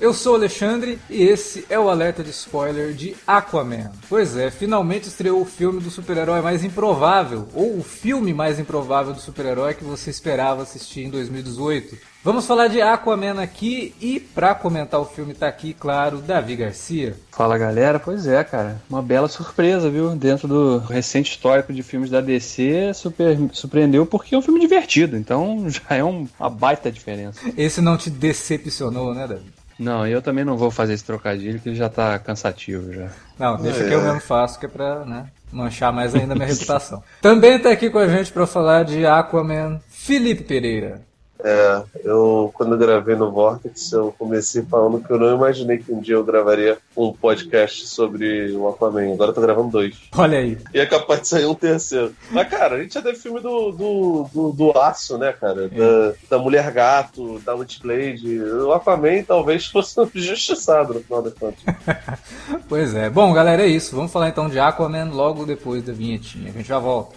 Eu sou o Alexandre e esse é o alerta de spoiler de Aquaman. Pois é, finalmente estreou o filme do super-herói mais improvável, ou o filme mais improvável do super-herói que você esperava assistir em 2018. Vamos falar de Aquaman aqui e para comentar o filme tá aqui, claro, Davi Garcia. Fala galera, pois é, cara, uma bela surpresa, viu? Dentro do recente histórico de filmes da DC, super, surpreendeu porque é um filme divertido, então já é um, uma baita diferença. Esse não te decepcionou, né, Davi? Não, eu também não vou fazer esse trocadilho que já tá cansativo já. Não, deixa é. que eu mesmo faço, que é pra né, manchar mais ainda a minha reputação. Também tá aqui com a gente para falar de Aquaman, Felipe Pereira. É, eu quando eu gravei no Vortex, eu comecei falando que eu não imaginei que um dia eu gravaria um podcast sobre o Aquaman. Agora eu tô gravando dois. Olha aí. E é capaz de sair um terceiro. Mas, cara, a gente já teve filme do, do, do, do Aço, né, cara? É. Da, da Mulher Gato, da Witchblade. O Aquaman talvez fosse injustiçado no final das contas. pois é. Bom, galera, é isso. Vamos falar então de Aquaman logo depois da vinhetinha. A gente já volta.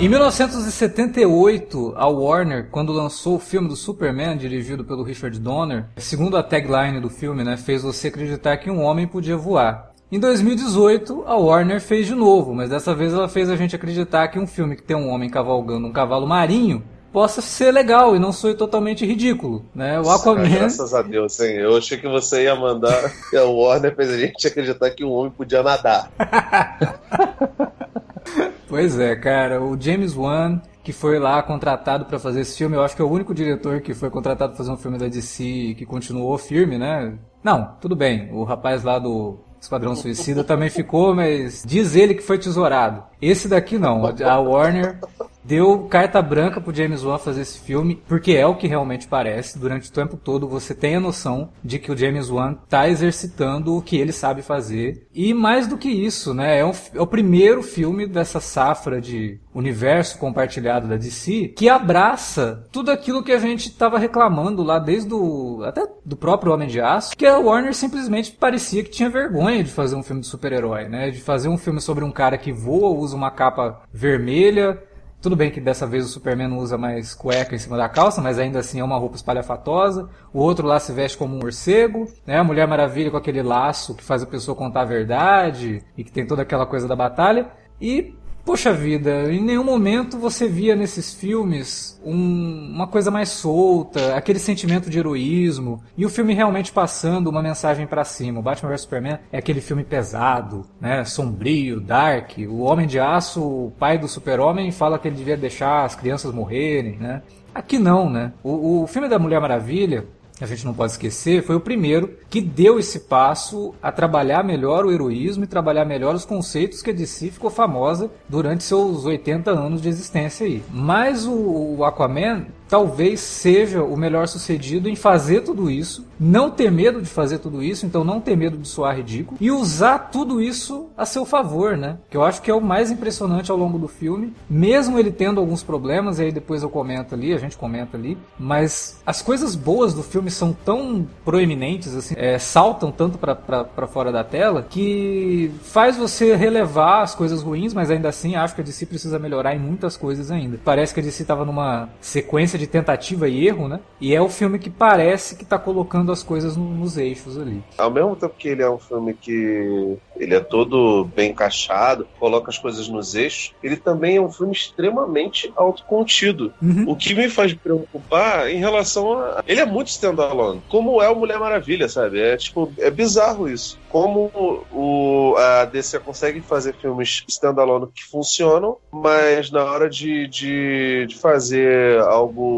Em 1978, a Warner, quando lançou o filme do Superman, dirigido pelo Richard Donner, segundo a tagline do filme, né, fez você acreditar que um homem podia voar. Em 2018, a Warner fez de novo, mas dessa vez ela fez a gente acreditar que um filme que tem um homem cavalgando um cavalo marinho possa ser legal e não soe totalmente ridículo, né? O Aquaman... Graças a Deus, sim. Eu achei que você ia mandar e a Warner fez a gente acreditar que um homem podia nadar. Pois é, cara. O James Wan, que foi lá contratado para fazer esse filme, eu acho que é o único diretor que foi contratado para fazer um filme da DC que continuou firme, né? Não, tudo bem. O rapaz lá do Esquadrão Suicida também ficou, mas diz ele que foi tesourado. Esse daqui não. A Warner deu carta branca pro James Wan fazer esse filme, porque é o que realmente parece. Durante o tempo todo você tem a noção de que o James Wan tá exercitando o que ele sabe fazer. E mais do que isso, né? É, um, é o primeiro filme dessa safra de universo compartilhado da DC que abraça tudo aquilo que a gente estava reclamando lá desde o até do próprio Homem de Aço, que a Warner simplesmente parecia que tinha vergonha de fazer um filme de super-herói, né? De fazer um filme sobre um cara que voa, usa uma capa vermelha, tudo bem que dessa vez o Superman usa mais cueca em cima da calça, mas ainda assim é uma roupa espalhafatosa. O outro lá se veste como um morcego, né? A Mulher Maravilha com aquele laço que faz a pessoa contar a verdade e que tem toda aquela coisa da batalha. E Poxa vida, em nenhum momento você via nesses filmes um, uma coisa mais solta, aquele sentimento de heroísmo, e o filme realmente passando uma mensagem para cima. O Batman vs Superman é aquele filme pesado, né, sombrio, dark. O Homem de Aço, o pai do Super-Homem, fala que ele devia deixar as crianças morrerem, né? Aqui não, né? O, o filme da Mulher Maravilha, a gente não pode esquecer, foi o primeiro que deu esse passo a trabalhar melhor o heroísmo e trabalhar melhor os conceitos que a DC ficou famosa durante seus 80 anos de existência aí. Mas o, Aquaman talvez seja o melhor sucedido em fazer tudo isso, não ter medo de fazer tudo isso, então não ter medo de soar ridículo e usar tudo isso a seu favor, né? Que eu acho que é o mais impressionante ao longo do filme, mesmo ele tendo alguns problemas, e aí depois eu comento ali, a gente comenta ali, mas as coisas boas do filme são tão proeminentes, assim, é, saltam tanto para fora da tela, que faz você relevar as coisas ruins, mas ainda assim acho que a DC precisa melhorar em muitas coisas ainda. Parece que a DC estava numa sequência de tentativa e erro, né? E é o filme que parece que tá colocando as coisas no, nos eixos ali. Ao mesmo tempo que ele é um filme que ele é todo bem encaixado, coloca as coisas nos eixos, ele também é um filme extremamente autocontido. Uhum. O que me faz preocupar em relação a. Ele é muito standalone. Como é o Mulher Maravilha, sabe? É tipo, é bizarro isso. Como o, a DC consegue fazer filmes standalone que funcionam, mas na hora de, de, de fazer algo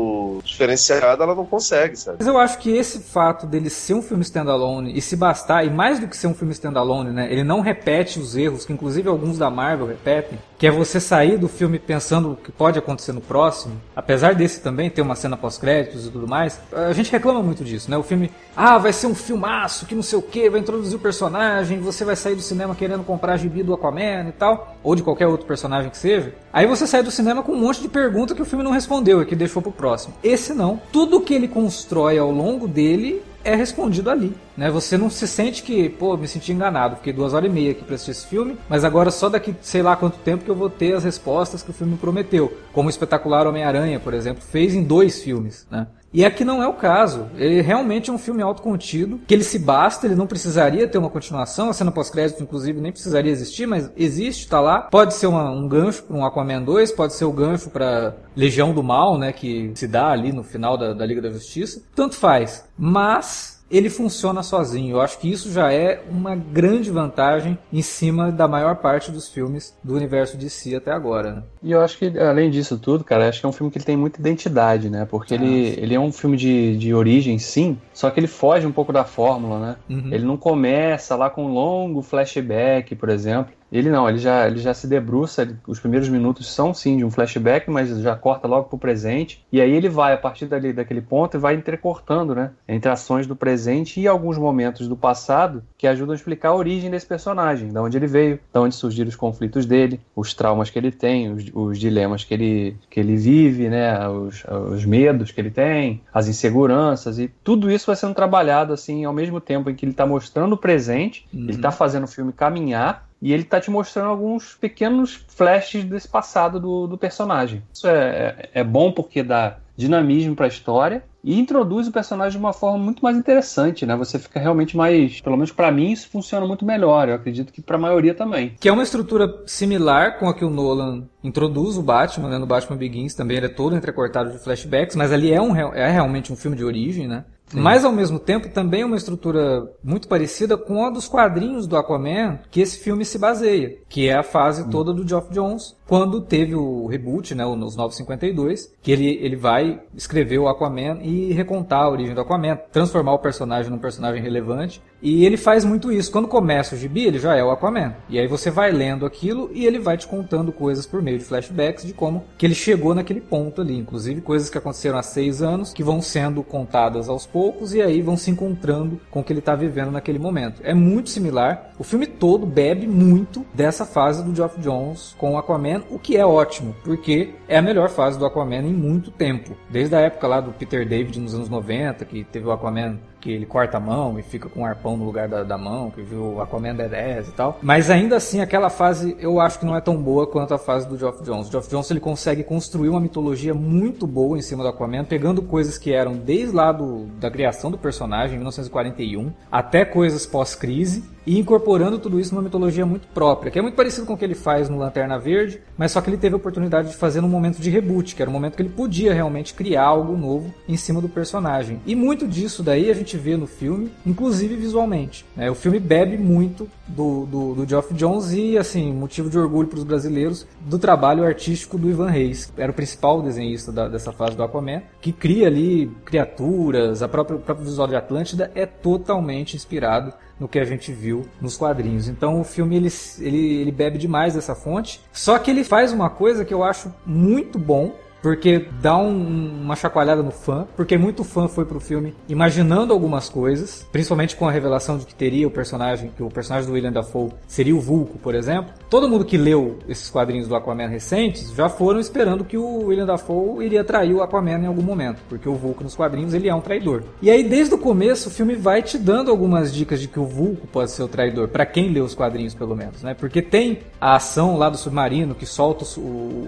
diferenciado, ela não consegue, sabe? Mas eu acho que esse fato dele ser um filme standalone e se bastar, e mais do que ser um filme standalone, né? Ele não repete os erros, que inclusive alguns da Marvel repetem, que é você sair do filme pensando o que pode acontecer no próximo, apesar desse também ter uma cena pós-créditos e tudo mais, a gente reclama muito disso, né? O filme, ah, vai ser um filmaço, que não sei o que, vai introduzir o personagem, você vai sair do cinema querendo comprar gibi do Aquaman e tal, ou de qualquer outro personagem que seja. Aí você sai do cinema com um monte de pergunta que o filme não respondeu e que deixou pro próximo. Esse não. Tudo que ele constrói ao longo dele é respondido ali. Né? Você não se sente que, pô, me senti enganado, fiquei duas horas e meia aqui pra assistir esse filme, mas agora só daqui sei lá quanto tempo que eu vou ter as respostas que o filme prometeu. Como o espetacular Homem-Aranha, por exemplo, fez em dois filmes. Né? E aqui não é o caso. Ele realmente é um filme autocontido, que ele se basta, ele não precisaria ter uma continuação. A cena pós-crédito, inclusive, nem precisaria existir, mas existe, tá lá. Pode ser uma, um gancho para um Aquaman 2, pode ser o gancho para Legião do Mal, né, que se dá ali no final da, da Liga da Justiça. Tanto faz. Mas ele funciona sozinho. Eu acho que isso já é uma grande vantagem em cima da maior parte dos filmes do universo de si até agora. Né? E eu acho que, além disso tudo, cara, acho que é um filme que ele tem muita identidade, né? Porque ele, ele é um filme de, de origem, sim, só que ele foge um pouco da fórmula, né? Uhum. Ele não começa lá com um longo flashback, por exemplo. Ele não, ele já, ele já se debruça, ele- os primeiros minutos são sim de um flashback, mas já corta logo pro presente. E aí ele vai, a partir dali, daquele ponto, e vai entrecortando, né? Entre ações do presente e alguns momentos do passado que ajudam a explicar a origem desse personagem, da onde ele veio, da onde surgiram os conflitos dele, os traumas que ele tem, os, os dilemas que ele, que ele vive, né? Os, os medos que ele tem, as inseguranças, e tudo isso vai sendo trabalhado assim ao mesmo tempo em que ele está mostrando o presente, ele está fazendo o filme caminhar e ele tá te mostrando alguns pequenos flashes desse passado do, do personagem. Isso é, é, é bom porque dá dinamismo para a história e introduz o personagem de uma forma muito mais interessante, né? Você fica realmente mais, pelo menos para mim isso funciona muito melhor. Eu acredito que para a maioria também. Que é uma estrutura similar com a que o Nolan introduz o Batman, né? No Batman Begins também ele é todo entrecortado de flashbacks, mas ali é, um, é realmente um filme de origem, né? Mas ao mesmo tempo também é uma estrutura muito parecida com a dos quadrinhos do Aquaman que esse filme se baseia, que é a fase toda do Geoff Jones, quando teve o reboot, né, os 952, que ele, ele vai escrever o Aquaman e recontar a origem do Aquaman, transformar o personagem num personagem relevante. E ele faz muito isso. Quando começa o gibi, ele já é o Aquaman. E aí você vai lendo aquilo e ele vai te contando coisas por meio de flashbacks de como que ele chegou naquele ponto ali. Inclusive coisas que aconteceram há seis anos, que vão sendo contadas aos poucos e aí vão se encontrando com o que ele está vivendo naquele momento. É muito similar. O filme todo bebe muito dessa fase do Geoff Jones com o Aquaman, o que é ótimo, porque é a melhor fase do Aquaman em muito tempo. Desde a época lá do Peter David nos anos 90, que teve o Aquaman que ele corta a mão e fica com um arpão no lugar da, da mão, que viu o Aquaman D10 e tal. Mas ainda assim, aquela fase eu acho que não é tão boa quanto a fase do Geoff Jones. O Geoff Jones ele consegue construir uma mitologia muito boa em cima do Aquaman, pegando coisas que eram desde lá do, da criação do personagem, em 1941, até coisas pós-crise, e incorporando tudo isso numa mitologia muito própria, que é muito parecido com o que ele faz no Lanterna Verde, mas só que ele teve a oportunidade de fazer num momento de reboot, que era um momento que ele podia realmente criar algo novo em cima do personagem. E muito disso daí a gente vê no filme, inclusive visualmente. né? O filme bebe muito do, do, do Geoff Jones e, assim, motivo de orgulho para os brasileiros, do trabalho artístico do Ivan Reis. Era o principal desenhista da- dessa fase do Aquaman, que cria ali criaturas, a própria, o próprio visual de Atlântida é totalmente inspirado no que a gente viu nos quadrinhos. Então o filme ele, ele, ele bebe demais dessa fonte. Só que ele faz uma coisa que eu acho muito bom. Porque dá um- uma chacoalhada no fã, porque muito fã foi pro filme imaginando algumas coisas, principalmente com a revelação de que teria o personagem, que o personagem do William Dafoe seria o Vulco, por exemplo. Todo mundo que leu esses quadrinhos do Aquaman recentes já foram esperando que o William Dafoe iria trair o Aquaman em algum momento, porque o Vulco nos quadrinhos ele é um traidor. E aí desde o começo o filme vai te dando algumas dicas de que o Vulco pode ser o traidor, para quem lê os quadrinhos pelo menos, né? Porque tem a ação lá do submarino que solta os,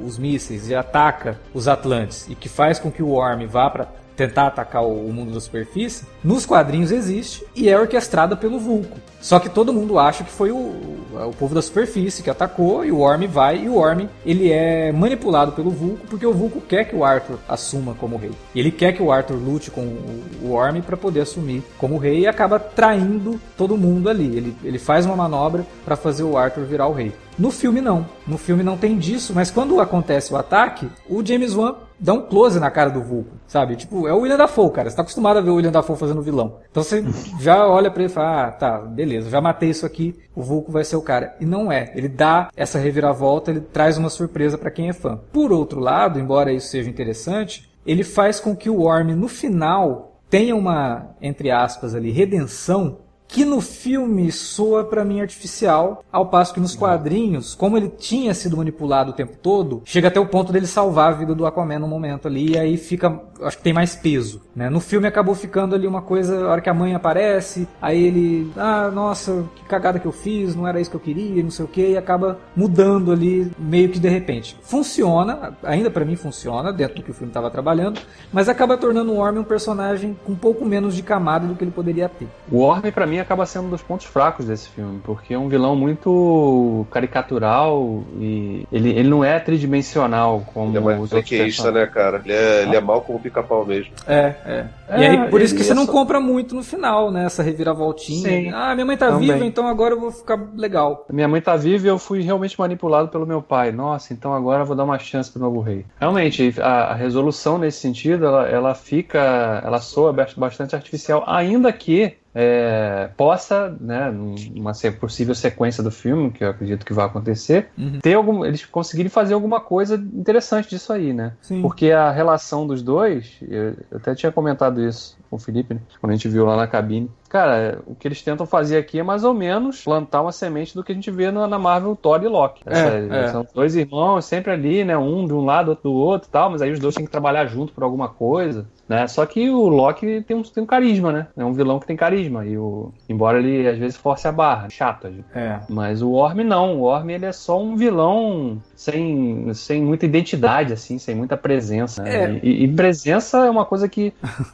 os mísseis e ataca os os Atlantes e que faz com que o Orm vá para tentar atacar o mundo da superfície, nos quadrinhos existe e é orquestrada pelo Vulco. Só que todo mundo acha que foi o, o povo da superfície que atacou e o Orm vai e o Orm ele é manipulado pelo Vulco porque o Vulco quer que o Arthur assuma como rei. E ele quer que o Arthur lute com o, o Orm para poder assumir como rei e acaba traindo todo mundo ali. Ele, ele faz uma manobra para fazer o Arthur virar o rei. No filme não. No filme não tem disso, mas quando acontece o ataque, o James Wan dá um close na cara do Vulco, sabe? Tipo, é o William Dafoe, cara. Você tá acostumado a ver o William Dafoe fazendo vilão. Então você já olha para ele e fala, ah, tá, beleza, já matei isso aqui, o Vulco vai ser o cara. E não é. Ele dá essa reviravolta, ele traz uma surpresa para quem é fã. Por outro lado, embora isso seja interessante, ele faz com que o Worm, no final, tenha uma, entre aspas ali, redenção que no filme soa para mim artificial, ao passo que nos quadrinhos, como ele tinha sido manipulado o tempo todo, chega até o ponto dele salvar a vida do Aquaman no momento ali, e aí fica, acho que tem mais peso, né? No filme acabou ficando ali uma coisa, a hora que a mãe aparece, aí ele, ah, nossa, que cagada que eu fiz, não era isso que eu queria, não sei o que, e acaba mudando ali meio que de repente. Funciona, ainda para mim funciona, dentro do que o filme estava trabalhando, mas acaba tornando o Orm um personagem com um pouco menos de camada do que ele poderia ter. O Orm para mim acaba sendo um dos pontos fracos desse filme, porque é um vilão muito caricatural e ele, ele não é tridimensional como ele é mais os outros né, cara? Ele é, ele é mal como pica-pau mesmo. É, é. É, e aí, por isso que ele você é não só- compra muito no final, né? Essa reviravoltinha. Sim, ah, minha mãe tá também. viva, então agora eu vou ficar legal. Minha mãe tá viva e eu fui realmente manipulado pelo meu pai. Nossa, então agora eu vou dar uma chance pro novo rei. Realmente, a, a resolução nesse sentido, ela, ela fica, ela soa bas- bastante artificial, ainda que é, possa, né, numa possível sequência do filme, que eu acredito que vai acontecer, Uhum. ter algum, eles conseguirem fazer alguma coisa interessante disso aí, né? Sim. Porque a relação dos dois, eu eu até tinha comentado isso com o Felipe, né, quando a gente viu lá na cabine. Cara, o que eles tentam fazer aqui é mais ou menos plantar uma semente do que a gente vê na, na Marvel Thor e Loki. É, é. São dois irmãos sempre ali, né? Um de um lado, outro do outro e tal, mas aí os dois têm que trabalhar junto por alguma coisa. Né? Só que o Loki tem um, tem um carisma, né? É um vilão que tem carisma. E o, embora ele às vezes force a barra, chato. É. Mas o Orm não. O Orm ele é só um vilão sem, sem muita identidade, assim, sem muita presença. né? É. E, e presença é uma coisa que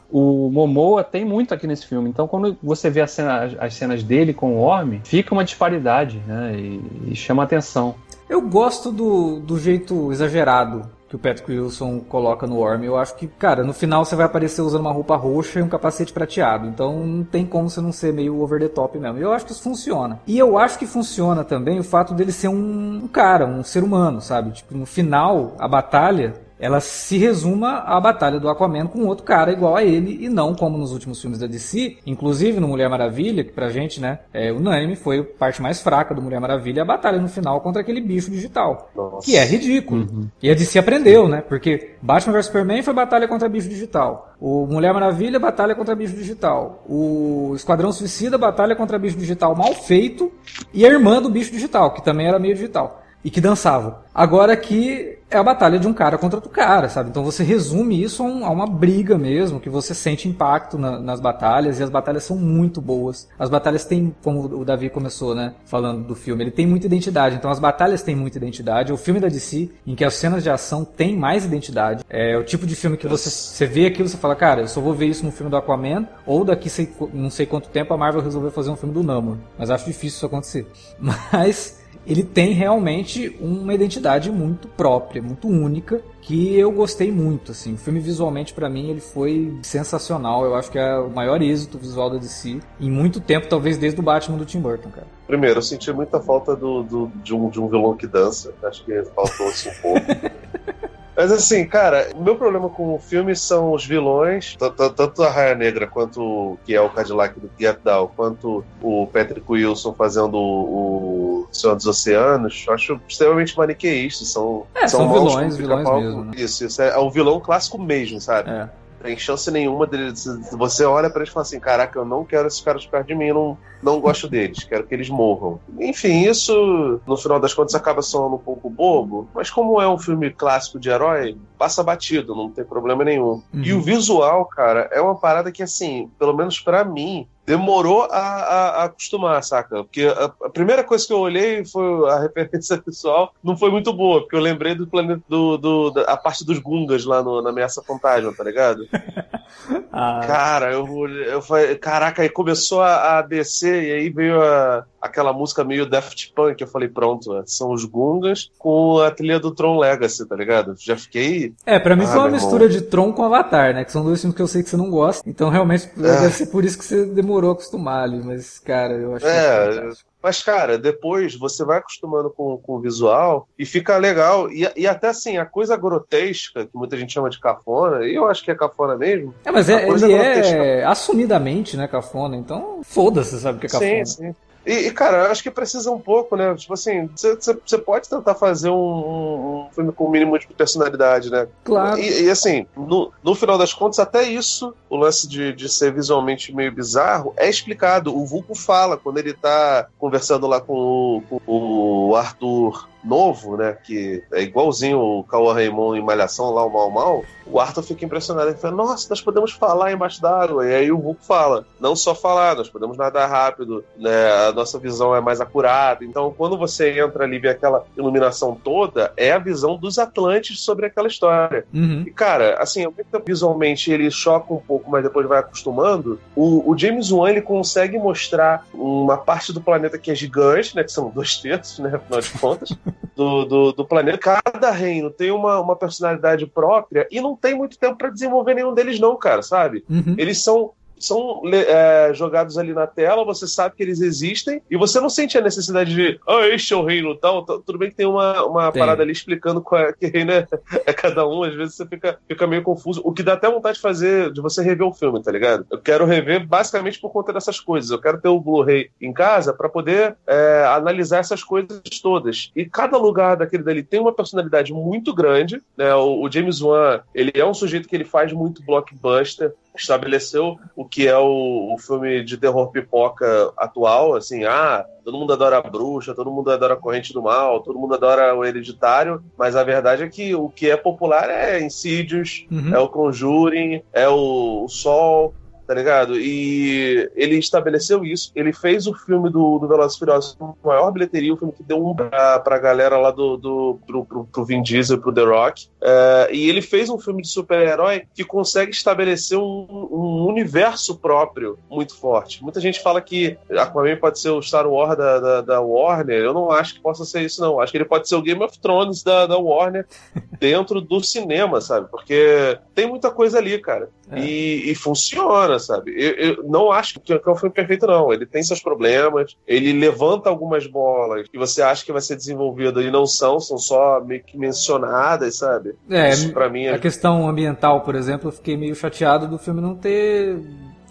o Momoa tem muito aqui nesse filme. Então, quando você vê cena- as, as cenas dele com o Orm, fica uma disparidade, né? E, e chama atenção. Eu gosto do, do jeito exagerado que o Patrick Wilson coloca no Worm. Eu acho que, cara, no final você vai aparecer usando uma roupa roxa e um capacete prateado. Então não tem como você não ser meio over the top mesmo. Eu acho que isso funciona. E eu acho que funciona também o fato dele ser um, um cara, um ser humano, sabe? Tipo, no final, a batalha ela se resuma à batalha do Aquaman com outro cara igual a ele e não como nos últimos filmes da DC, inclusive no Mulher Maravilha, que pra gente, né, é unânime, foi a parte mais fraca do Mulher Maravilha, a batalha no final contra aquele bicho digital, Nossa. que é ridículo. E a DC aprendeu, né, porque Batman vs Superman foi batalha contra bicho digital, o Mulher Maravilha batalha contra bicho digital, o Esquadrão Suicida batalha contra bicho digital mal feito e a irmã do bicho digital, que também era meio digital e que dançava. Agora aqui é a batalha de um cara contra outro cara, sabe? Então você resume isso a, um- a uma briga mesmo, que você sente impacto na- nas batalhas, e as batalhas são muito boas. As batalhas têm, como o Davi começou, né, falando do filme, ele tem muita identidade, então as batalhas têm muita identidade. O filme da DC, em que as cenas de ação têm mais identidade, é o tipo de filme que você, você vê aquilo e você fala, cara, eu só vou ver isso no filme do Aquaman, ou daqui sei, não sei quanto tempo a Marvel resolveu fazer um filme do Namor. Mas acho difícil isso acontecer. Mas ele tem realmente uma identidade muito própria, muito única, que eu gostei muito, assim. O filme visualmente para mim ele foi sensacional. Eu acho que é o maior êxito visual da DC em muito tempo, talvez desde o Batman do Tim Burton, cara. Primeiro, eu senti muita falta do, do- de, um, de um vilão que dança. Acho que faltou isso um pouco. Mas assim, cara, o meu problema com o filme são os vilões, tanto a Raia Negra quanto que é o Cadillac do Get Down, quanto o Patrick Wilson fazendo o, o Senhor dos Oceanos, eu acho extremamente maniqueístas. São, É, são maus vilões, vilões pica-pau. mesmo, né? Isso, isso. É, é o vilão clássico mesmo, sabe? É. Tem chance nenhuma dele. Você olha pra eles e fala assim: caraca, eu não quero esses caras perto de mim, não, não gosto deles, quero que eles morram. Enfim, isso no final das contas acaba soando um pouco bobo, mas como é um filme clássico de herói, passa batido, não tem problema nenhum. Uhum. E o visual, cara, é uma parada que, assim, pelo menos para mim, demorou a, a, a, acostumar, saca? Porque a, a, primeira coisa que eu olhei foi a referência visual, não foi muito boa, porque eu lembrei do planeta do, do da, a parte dos Gungas lá no, na Ameaça Fantasma, tá ligado? ah. Cara, eu, eu falei, caraca, aí começou a, a descer e aí veio a, aquela música meio Daft Punk, eu falei, pronto, é, são os Gungas com a trilha do Tron Legacy, tá ligado? Já fiquei. É, pra mim ah, foi uma mistura irmão. de Tron com Avatar, né? Que são dois filmes que eu sei que você não gosta. Então realmente é. deve ser por isso que você demorou a acostumar ali, mas, cara, eu acho é, mas, cara, depois você vai acostumando com, com o visual e fica legal. E, e até assim, a coisa grotesca, que muita gente chama de cafona, e eu acho que é cafona mesmo. É, mas é, ele é assumidamente, né, cafona. Então, foda-se, sabe o que é cafona. Sim, sim. E, e, cara, eu acho que precisa um pouco, né? Tipo assim, você pode tentar fazer um, um, filme com o um mínimo de personalidade, né? Claro. E, e, assim, no, no final das contas, até isso, o lance de, de ser visualmente meio bizarro, é explicado. O Vulco fala quando ele tá conversando lá com o, com o Arthur novo, né? Que é igualzinho o Cauã Raymond em Malhação, lá o Mal Mal. O Arthur fica impressionado. Ele fala, nossa, nós podemos falar embaixo d'água. E aí o Hulk fala, não só falar, nós podemos nadar rápido, né? A nossa visão é mais acurada. Então, quando você entra ali e vê aquela iluminação toda, é a visão dos Atlantes sobre aquela história. Uhum. E, cara, assim, visualmente ele choca um pouco, mas depois vai acostumando. O, o James Wan, ele consegue mostrar uma parte do planeta que é gigante, né? Que são dois terços, né? Afinal de contas. do, do, do, planeta. Cada reino tem uma, uma personalidade própria e não tem muito tempo para desenvolver nenhum deles, não, cara, sabe? Uhum. Eles são são é, jogados ali na tela, você sabe que eles existem, e você não sente a necessidade de, ah, este é o reino tal. Tudo bem que tem uma, uma tem. parada ali explicando qual é, que reino é, é, cada um, às vezes você fica, fica meio confuso, o que dá até vontade de fazer, de você rever o filme, tá ligado? Eu quero rever basicamente por conta dessas coisas. Eu quero ter o Blu-ray em casa para poder é, analisar essas coisas todas. E cada lugar daquele dali tem uma personalidade muito grande, né? O, o James Wan, ele é um sujeito que ele faz muito blockbuster, estabeleceu o que é o, o, filme de terror pipoca atual, assim, ah, todo mundo adora a bruxa, todo mundo adora a corrente do mal, todo mundo adora o hereditário, mas a verdade é que o que é popular é Insidious, uhum. é o Conjuring, é o, o Sol, tá ligado? E ele estabeleceu isso. Ele fez o filme do, do Velozes Furiosos com maior bilheteria, o filme que deu um pra, pra galera lá do, do pro, pro, pro Vin Diesel, pro The Rock. É, e ele fez um filme de super-herói que consegue estabelecer um, um, universo próprio muito forte. Muita gente fala que Aquaman pode ser o Star Wars da, da, da Warner. Eu não acho que possa ser isso, não. Acho que ele pode ser o Game of Thrones da, da Warner dentro do cinema, sabe? Porque tem muita coisa ali, cara. É. E, e, funciona, sabe? Eu, eu, não acho que o filme perfeito, não. Ele tem seus problemas, ele levanta algumas bolas que você acha que vai ser desenvolvido e não são, são só meio que mencionadas, sabe? É, Isso pra mim é... A questão ambiental, por exemplo, eu fiquei meio chateado do filme não ter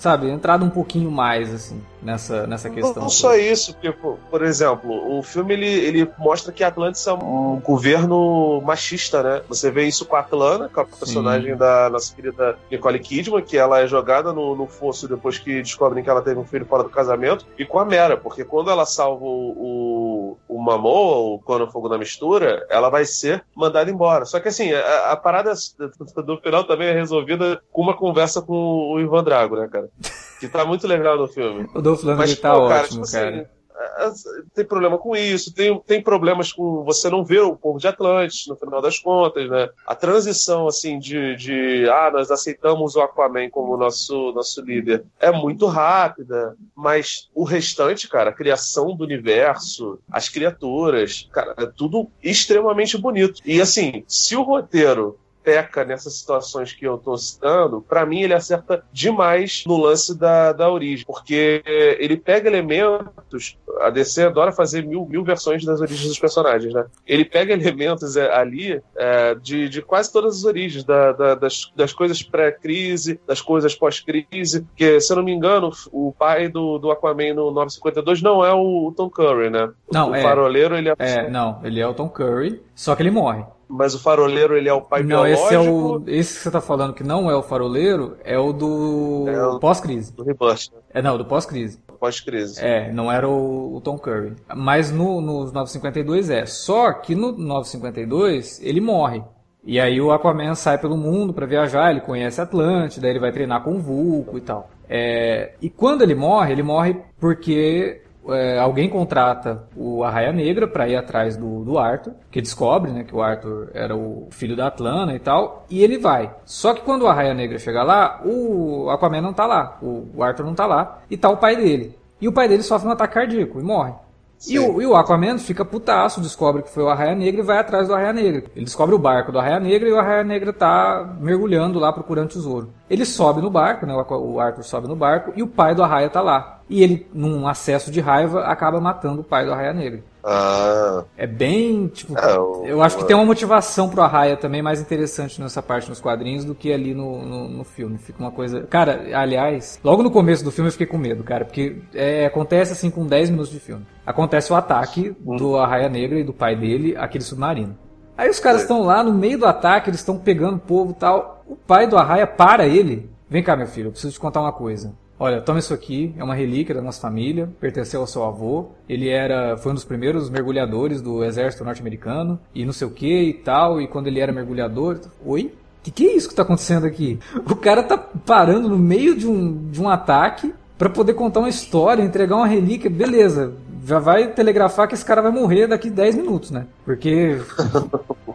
sabe, entrado um pouquinho mais, assim, nessa, nessa questão. Não, não só isso, porque, por exemplo, o filme ele, ele mostra que Atlantis é um governo machista, né? Você vê isso com a Atlana, com a personagem Sim. da nossa querida Nicole Kidman, que ela é jogada no, no fosso depois que descobrem que ela teve um filho fora do casamento, e com a Mera, porque quando ela salva o, o, o Mamoa, o Fogo na Mistura, ela vai ser mandada embora. Só que assim, a, a parada do final também é resolvida com uma conversa com o Ivan Drago, né, cara? Que tá muito legal no filme. O Dolph Lundgren tá pô, cara, ótimo, tipo assim, cara. Assim, tem problema com isso, tem, tem problemas com você não ver o povo de Atlantis, no final das contas, né? A transição, assim, de, de ah, nós aceitamos o Aquaman como nosso, nosso líder é muito rápida, mas o restante, cara, a criação do universo, as criaturas, cara, é tudo extremamente bonito. E, assim, se o roteiro peca nessas situações que eu tô citando, para mim ele acerta demais no lance da, da origem, porque ele pega elementos, a DC adora fazer mil, mil versões das origens dos personagens, né? Ele pega elementos é, ali é, de, de quase todas as origens, da, da, das, das coisas pré-crise, das coisas pós-crise, porque, se eu não me engano, o pai do, do Aquaman no 952 não é o, o Tom Curry, né? Não, o é, faroleiro, ele é... é... Não, ele é o Tom Curry, só que ele morre. Mas o faroleiro, ele é o pai não, biológico? Esse, é o, esse que você tá falando que não é o faroleiro, é o do é pós-crise. Do Rebust. Né? É, não, do pós-crise. Pós-crise. É, não era o, o Tom Curry. Mas no, no 952 é. Só que no 952 ele morre. E aí o Aquaman sai pelo mundo para viajar, ele conhece Atlântida, ele vai treinar com o Vulco e tal. É, e quando ele morre, ele morre porque é, alguém contrata o Arraia Negra para ir atrás do, do Arthur, que descobre né, que o Arthur era o filho da Atlana e tal, e ele vai. Só que quando o Arraia Negra chega lá, o Aquaman não tá lá, o, o Arthur não tá lá, e tá o pai dele. E o pai dele sofre um ataque cardíaco e morre. E o, e o, Aquaman fica putaço, descobre que foi o Arraia Negra e vai atrás do Arraia Negra. Ele descobre o barco do Arraia Negra e o Arraia Negra tá mergulhando lá procurando tesouro. Ele sobe no barco, né? O Arthur sobe no barco e o pai do Arraia tá lá. E ele, num acesso de raiva, acaba matando o pai do Arraia Negra. Ah. É bem, tipo, é, o, eu acho que tem uma motivação pro Arraia também mais interessante nessa parte nos quadrinhos do que ali no, no, no, filme. Fica uma coisa. Cara, aliás, logo no começo do filme eu fiquei com medo, cara, porque é, acontece assim com 10 minutos de filme. Acontece o ataque hum. do Arraia Negra e do pai dele, aquele submarino. Aí os caras estão lá no meio do ataque, eles estão pegando o povo e tal. O pai do Arraia para ele. Vem cá, meu filho, eu preciso te contar uma coisa. Olha, toma isso aqui, é uma relíquia da nossa família, pertenceu ao seu avô. Ele era, foi um dos primeiros mergulhadores do exército norte-americano e não sei o que e tal. E quando ele era mergulhador, oi? Que que é isso que tá acontecendo aqui? O cara tá parando no meio de um, de um ataque para poder contar uma história, entregar uma relíquia, beleza já vai telegrafar que esse cara vai morrer daqui 10 minutos, né? Porque.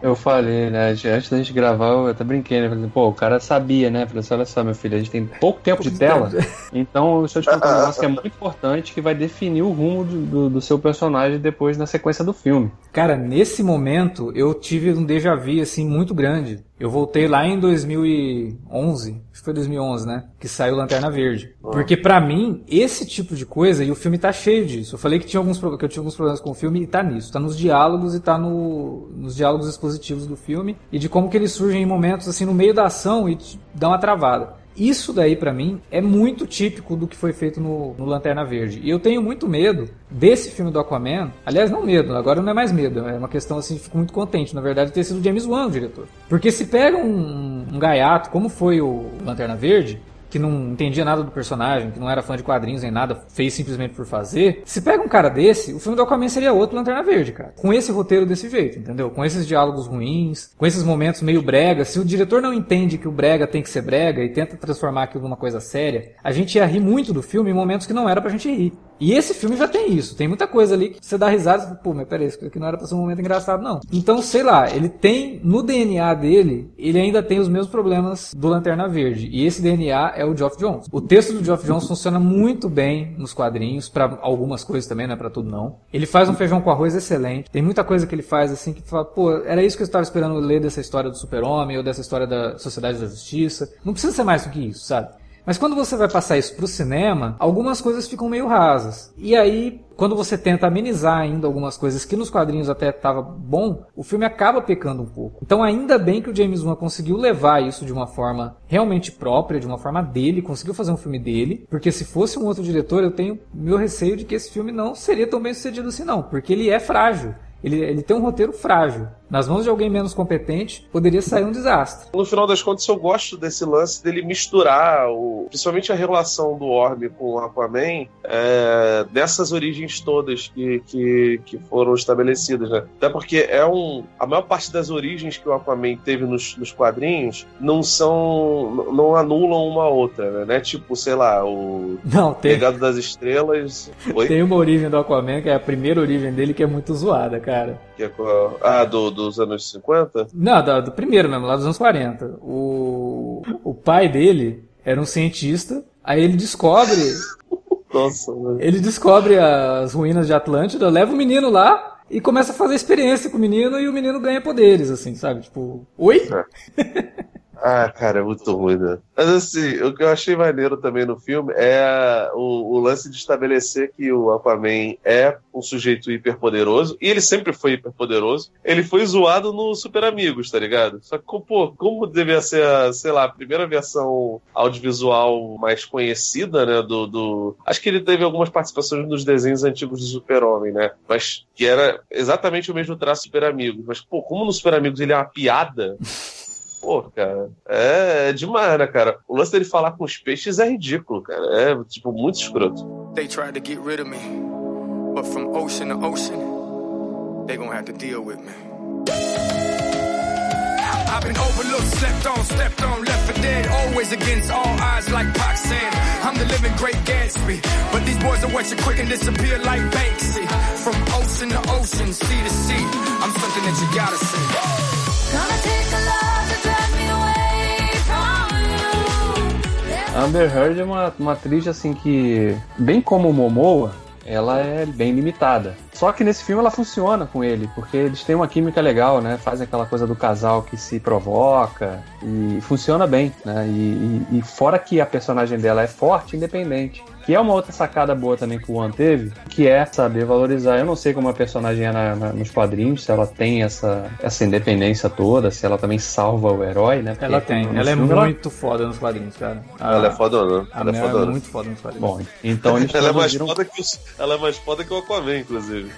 Eu falei, né? Antes da gente gravar, eu até brinquei, né? Falei, pô, o cara sabia, né? Falei assim, olha só, meu filho, a gente tem pouco tempo de tela. Então, deixa eu te contar um negócio que é muito importante que vai definir o rumo do, do, do, seu personagem depois na sequência do filme. Cara, nesse momento eu tive um déjà vu, assim, muito grande. Eu voltei lá em 2011, acho que foi 2011, né? Que saiu Lanterna Verde. Ah. Porque para mim, esse tipo de coisa, e o filme tá cheio disso. Eu falei que, tinha alguns, que eu tinha alguns problemas com o filme e tá nisso. Tá nos diálogos e tá no, nos diálogos expositivos do filme. E de como que eles surgem em momentos assim no meio da ação e dá uma travada. Isso daí, para mim, é muito típico do que foi feito no, no, Lanterna Verde. E eu tenho muito medo desse filme do Aquaman. Aliás, não medo, agora não é mais medo. É uma questão assim, fico muito contente, na verdade, de ter sido James Wan o diretor. Porque se pega um, um gaiato, como foi o Lanterna Verde, que não entendia nada do personagem, que não era fã de quadrinhos nem nada, fez simplesmente por fazer. Se pega um cara desse, o filme do Aquaman seria outro Lanterna Verde, cara. Com esse roteiro desse jeito, entendeu? Com esses diálogos ruins, com esses momentos meio brega. Se o diretor não entende que o brega tem que ser brega e tenta transformar aquilo numa coisa séria, a gente ia rir muito do filme em momentos que não era pra gente rir. E esse filme já tem isso. Tem muita coisa ali que você dá risada e fala, pô, mas peraí, isso aqui não era pra ser um momento engraçado, não. Então, sei lá, ele tem, no DNA dele, ele ainda tem os mesmos problemas do Lanterna Verde. E esse DNA é o Geoff Jones. O texto do Geoff Jones funciona muito bem nos quadrinhos, para algumas coisas também, não é pra tudo não. Ele faz um feijão com arroz excelente. Tem muita coisa que ele faz assim que fala, pô, era isso que eu estava esperando ler dessa história do super-homem ou dessa história da Sociedade da Justiça. Não precisa ser mais do que isso, sabe? Mas quando você vai passar isso pro cinema, algumas coisas ficam meio rasas. E aí, quando você tenta amenizar ainda algumas coisas que nos quadrinhos até estava bom, o filme acaba pecando um pouco. Então, ainda bem que o James Wan conseguiu levar isso de uma forma realmente própria, de uma forma dele, conseguiu fazer um filme dele, porque se fosse um outro diretor, eu tenho meu receio de que esse filme não seria tão bem sucedido assim não, porque ele é frágil. Ele, ele tem um roteiro frágil. Nas mãos de alguém menos competente, poderia sair um desastre. No final das contas, eu gosto desse lance dele misturar, o, principalmente a relação do Orm com o Aquaman, é, dessas origens todas que, que, que, foram estabelecidas, né? Até porque é um. A maior parte das origens que o Aquaman teve nos, nos quadrinhos não são. não anulam uma outra, né? É tipo, sei lá, o. Não, tem. Legado das Estrelas. Oi? Tem uma origem do Aquaman, que é a primeira origem dele, que é muito zoada, cara. Que é qual? Ah, do, dos anos 50? Não, do, do primeiro mesmo, lá dos anos 40. O, o pai dele era um cientista, aí ele descobre. Nossa, mano. Ele descobre as ruínas de Atlântida, leva o menino lá e começa a fazer experiência com o menino e o menino ganha poderes, assim, sabe? Tipo, oi? É. Ah, cara, é muito ruim, né? Mas assim, o que eu achei maneiro também no filme é o, o, lance de estabelecer que o Aquaman é um sujeito hiperpoderoso, e ele sempre foi hiperpoderoso. Ele foi zoado no Super Amigos, tá ligado? Só que, pô, como devia ser, a, sei lá, a primeira versão audiovisual mais conhecida, né, do, do... Acho que ele teve algumas participações nos desenhos antigos do Super-Homem, né? Mas que era exatamente o mesmo traço Super Amigos. Mas, pô, como no Super Amigos ele é uma piada... Pô, cara, é, é demais, né, cara? O lance dele falar com os peixes é ridículo, cara. É, tipo, muito escroto. They tried to get rid of me, but from ocean to ocean, they gonna have to deal with me. I've been overlooked, slept on, stepped on, left for dead. Always against all odds, like Pac said. I'm the living great Gatsby. But these boys wet you quick and disappear like Banksy. From ocean to ocean, sea to sea. I'm something that you gotta see. Gonna take Amber Heard é uma, uma atriz assim que, bem como Momoa, ela é bem limitada. Só que nesse filme ela funciona com ele, porque eles têm uma química legal, né? Fazem aquela coisa do casal que se provoca e funciona bem, né? E, e, e fora que a personagem dela é forte independente. Que é uma outra sacada boa também que o One teve, que é saber valorizar. Eu não sei como a personagem é na, na, nos quadrinhos, se ela tem essa, essa independência toda, se ela também salva o herói, né? Porque Ela tem, no ela é filme muito foda nos quadrinhos, cara. A- Ela é fodona. A Ela é Mel é fodona. muito foda nos quadrinhos. Bom, então eles Ela é mais foda que os, ela é mais foda que o Aquaman, inclusive.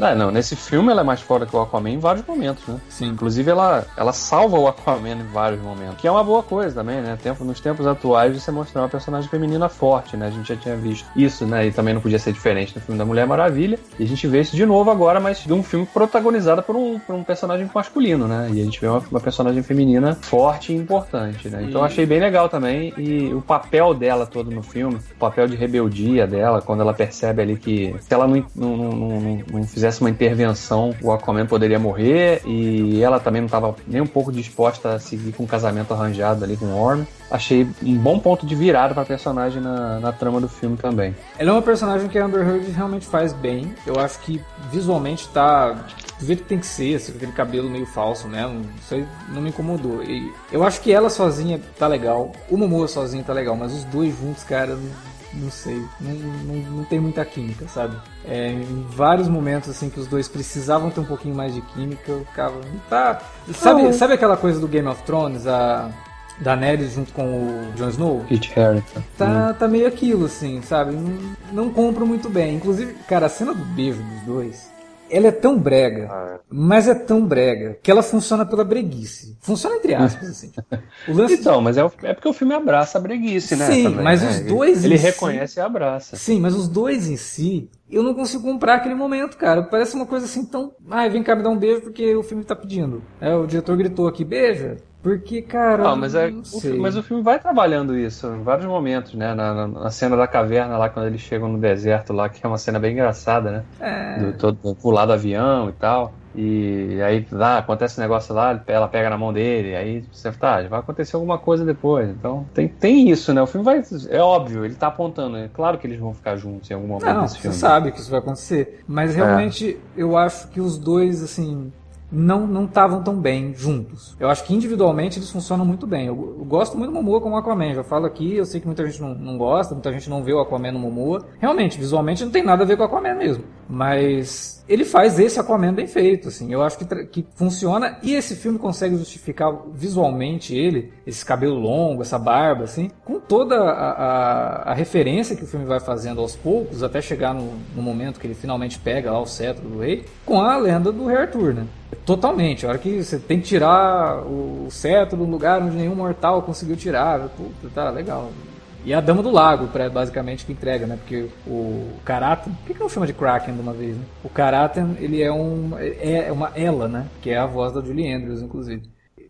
Ah, não, nesse filme ela é mais foda que o Aquaman em vários momentos, né? Sim. Inclusive ela, ela salva o Aquaman em vários momentos. Que é uma boa coisa também, né? Tempo, nos tempos atuais você mostrar uma personagem feminina forte, né? A gente já tinha visto isso, né? E também não podia ser diferente no filme da Mulher Maravilha. E a gente vê isso de novo agora, mas de um filme protagonizado por um, por um personagem masculino, né? E a gente vê uma, uma personagem feminina forte e importante, né? Então eu achei bem legal também. E o papel dela todo no filme, o papel de rebeldia dela, quando ela percebe ali que se ela não, não, não, não- não fizesse uma intervenção, o Aquaman poderia morrer. E ela também não estava nem um pouco disposta a seguir com um casamento arranjado ali com o Orm. Achei um bom ponto de virada pra personagem na, na trama do filme também. Ela é uma personagem que a Amber Heard realmente faz bem. Eu acho que visualmente tá do jeito que tem que ser, assim, com aquele cabelo meio falso mesmo. Isso aí não me incomodou. E eu acho que ela sozinha tá legal, o Momoa sozinho tá legal, mas os dois juntos, cara, não, não sei. Não, não, não tem muita química, sabe? É, em vários momentos assim que os dois precisavam ter um pouquinho mais de química, eu ficava. Tá. Sabe, sabe aquela coisa do Game of Thrones? A. Da Daenerys junto com o Jon Snow? Kit Harington. Tá, tá meio aquilo, assim, sabe? Não, não compro muito bem. Inclusive, cara, a cena do beijo dos dois, ela é tão brega, Ah, mas é tão brega, que ela funciona pela breguice. Funciona entre aspas, assim. O lance Então, mas é, o- é porque o filme abraça a breguice, né? Sim, também, mas né? os Ele- dois Ele em si- reconhece e abraça. Sim, mas os dois em si, eu não consigo comprar aquele momento, cara. Parece uma coisa assim tão. Ai, vem cá me dar um beijo porque o filme tá pedindo. É, o diretor gritou aqui, beija. Porque, cara. Ah, mas, é, não o mas o filme vai trabalhando isso em vários momentos, né? Na, na- na cena da caverna lá, quando eles chegam no deserto lá, que é uma cena bem engraçada, né? É. Do, todo, pular do avião e tal. E aí lá, acontece um negócio lá, ela pega na mão dele, aí você tá, vai acontecer alguma coisa depois. Então tem, tem isso, né? O filme vai. É óbvio, ele tá apontando. É claro que eles vão ficar juntos em algum momento Não, desse você filme. sabe que isso vai acontecer. Mas realmente eu acho que os dois, assim, não não estavam tão bem juntos. Eu acho que individualmente eles funcionam muito bem. Eu, eu gosto muito do Momoa como Aquaman. Já falo aqui, eu sei que muita gente não, não gosta, muita gente não vê o Aquaman no Momoa. Realmente, visualmente não tem nada a ver com o Aquaman mesmo. Mas ele faz esse Aquaman bem feito, assim. Eu acho que, que funciona e esse filme consegue justificar visualmente ele, esse cabelo longo, essa barba, assim, com toda a, a- a referência que o filme vai fazendo aos poucos, até chegar no, no momento que ele finalmente pega lá o cetro do rei, com a lenda do Rei Arthur, né? Totalmente. A hora que você tem que tirar o cetro do lugar onde nenhum mortal conseguiu tirar, puta, tá legal. E a Dama do Lago, basicamente, que entrega, né? Porque o Karaten... Por que, que não chama de Kraken de uma vez, né? O Karaten, ele é, um, é é uma ela, né? Que é a voz da Julie Andrews, inclusive.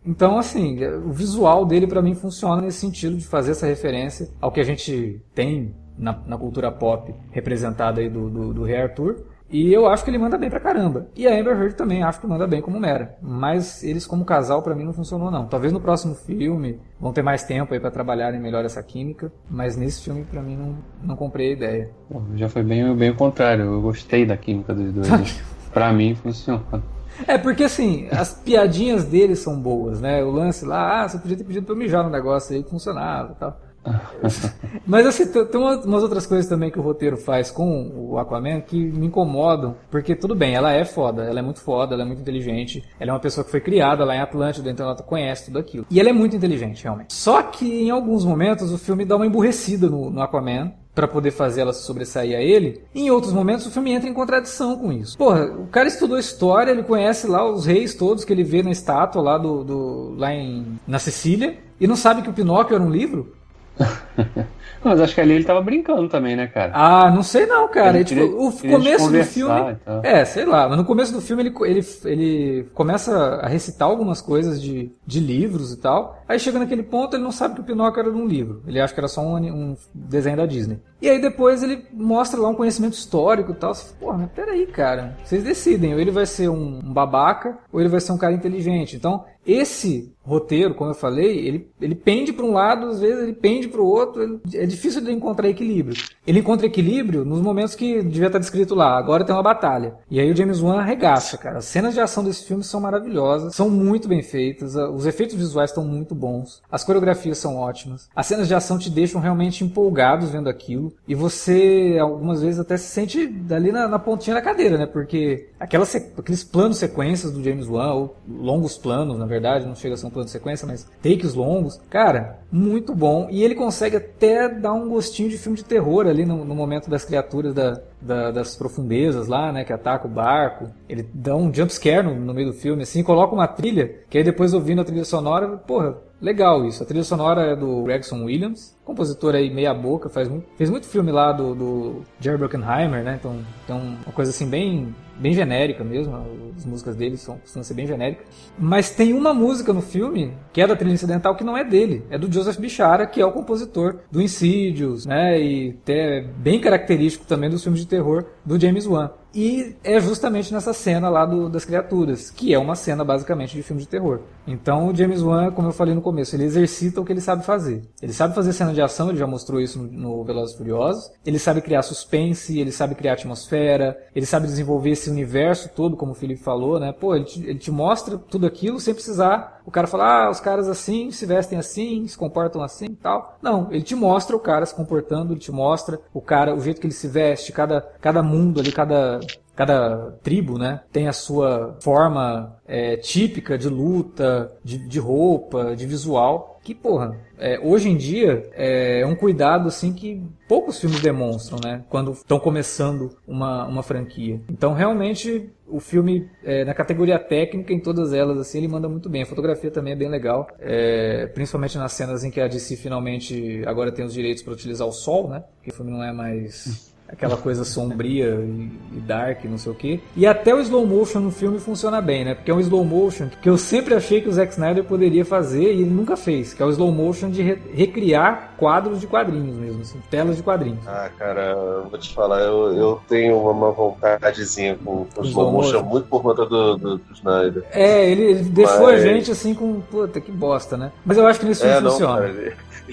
Então, assim, o visual dele pra mim funciona nesse sentido de fazer essa referência ao que a gente tem na, na cultura pop representada aí do, do, do Rei Arthur. E eu acho que ele manda bem pra caramba. E a Amber Heard também acho que manda bem como Mera. Mas eles como casal pra mim não funcionou não. Talvez no próximo filme vão ter mais tempo aí pra trabalharem melhor essa química. Mas nesse filme pra mim não, não comprei a ideia. Já foi bem, bem o contrário. Eu gostei da química dos dois. pra mim funciona. É porque assim, as piadinhas deles são boas, né? O lance lá, ah, você podia ter pedido pra eu mijar no negócio aí que funcionava e tal. Mas assim, tem tem uma- umas outras coisas também que o roteiro faz com o Aquaman que me incomodam, porque tudo bem, ela é foda, ela é muito foda, ela é muito inteligente, ela é uma pessoa que foi criada lá em Atlântida, então ela conhece tudo aquilo. E ela é muito inteligente, realmente. Só que em alguns momentos o filme dá uma emburrecida no, no Aquaman, Pra poder fazer ela sobressair a ele. Em outros momentos o filme entra em contradição com isso. Porra, o cara estudou história, ele conhece lá os reis todos que ele vê na estátua lá do, do lá em na Sicília e não sabe que o Pinóquio era um livro. Mas acho que ali ele tava brincando também, né, cara? Ah, não sei não, cara. Ele tipo, queria- o queria começo do filme. É, sei lá, mas no começo do filme ele, ele, ele começa a recitar algumas coisas de, de livros e tal. Aí chega naquele ponto, ele não sabe que o Pinóquio era de um livro. Ele acha que era só um, um desenho da Disney. E aí depois ele mostra lá um conhecimento histórico e tal. Você fala, Porra, mas peraí, cara. Vocês decidem, ou ele vai ser um, um babaca, ou ele vai ser um cara inteligente. Então, esse roteiro, como eu falei, ele, ele pende para um lado, às vezes ele pende para o outro. ele- é difícil de encontrar equilíbrio. Ele encontra equilíbrio nos momentos que devia estar descrito lá. Agora tem uma batalha. E aí o James Wan arregaça, cara. As cenas de ação desse filme são maravilhosas, são muito bem feitas, os efeitos visuais estão muito bons, as coreografias são ótimas, as cenas de ação te deixam realmente empolgados vendo aquilo. E você, algumas vezes, até se sente ali na, na pontinha da cadeira, né? Porque aquelas, aqueles planos sequências do James Wan, ou longos planos, na verdade, não chega a ser um plano de sequência, mas takes longos, cara, muito bom. E ele consegue até dar um gostinho de filme de terror ali no, no momento das criaturas da, da- das profundezas lá, né? Que ataca o barco. Ele dá um jump scare no, no meio do filme, assim, coloca uma trilha, que aí depois ouvindo a trilha sonora, porra, legal isso. A trilha sonora é do Gregson Williams, compositor aí meia boca, faz muito, fez muito filme lá do, do Jerry Bruckheimer, né? Então, então uma coisa assim bem bem genérica mesmo, as músicas dele são costumam ser bem genéricas. Mas tem uma música no filme que é da trilha incidental que não é dele, é do Joseph Bichara, que é o compositor do Insidious, né? E até bem característico também dos filmes de terror do James Wan. E é justamente nessa cena lá do- das criaturas, que é uma cena basicamente de filme de terror. Então o James Wan, como eu falei no começo, ele exercita o que ele sabe fazer. Ele sabe fazer cena de ação, ele já mostrou isso no, no Velozes e Furiosos. Ele sabe criar suspense, ele sabe criar atmosfera, ele sabe desenvolver esse universo todo, como o Felipe falou, né? Pô, ele te, ele te mostra tudo aquilo sem precisar o cara falar, ah, os caras assim, se vestem assim, se comportam assim e tal. Não, ele te mostra o cara se comportando, ele te mostra o cara, o jeito que ele se veste, cada, cada mundo ali, cada, cada tribo, né, tem a sua forma é, típica de luta, de, de roupa, de visual, que, porra, é, hoje em dia é um cuidado, assim, que poucos filmes demonstram, né, quando estão começando uma, uma franquia. Então, realmente, o filme, é, na categoria técnica, em todas elas, assim, ele manda muito bem. A fotografia também é bem legal, é, principalmente nas cenas em que a DC finalmente agora tem os direitos para utilizar o sol, né, porque o filme não é mais aquela coisa sombria e, dark, não sei o que. E até o slow motion no filme funciona bem, né? Porque é um slow motion que eu sempre achei que o Zack Snyder poderia fazer e ele nunca fez, que é o slow motion de re- recriar quadros de quadrinhos mesmo, assim, telas de quadrinhos. Ah, cara, eu vou te falar, eu, eu tenho uma vontadezinha com, com Com slow motion motion. muito por conta do, do, do Snyder. É, ele, ele deixou Mas- a gente assim com, puta, que bosta, né? Mas eu acho que nesse filme É, funciona.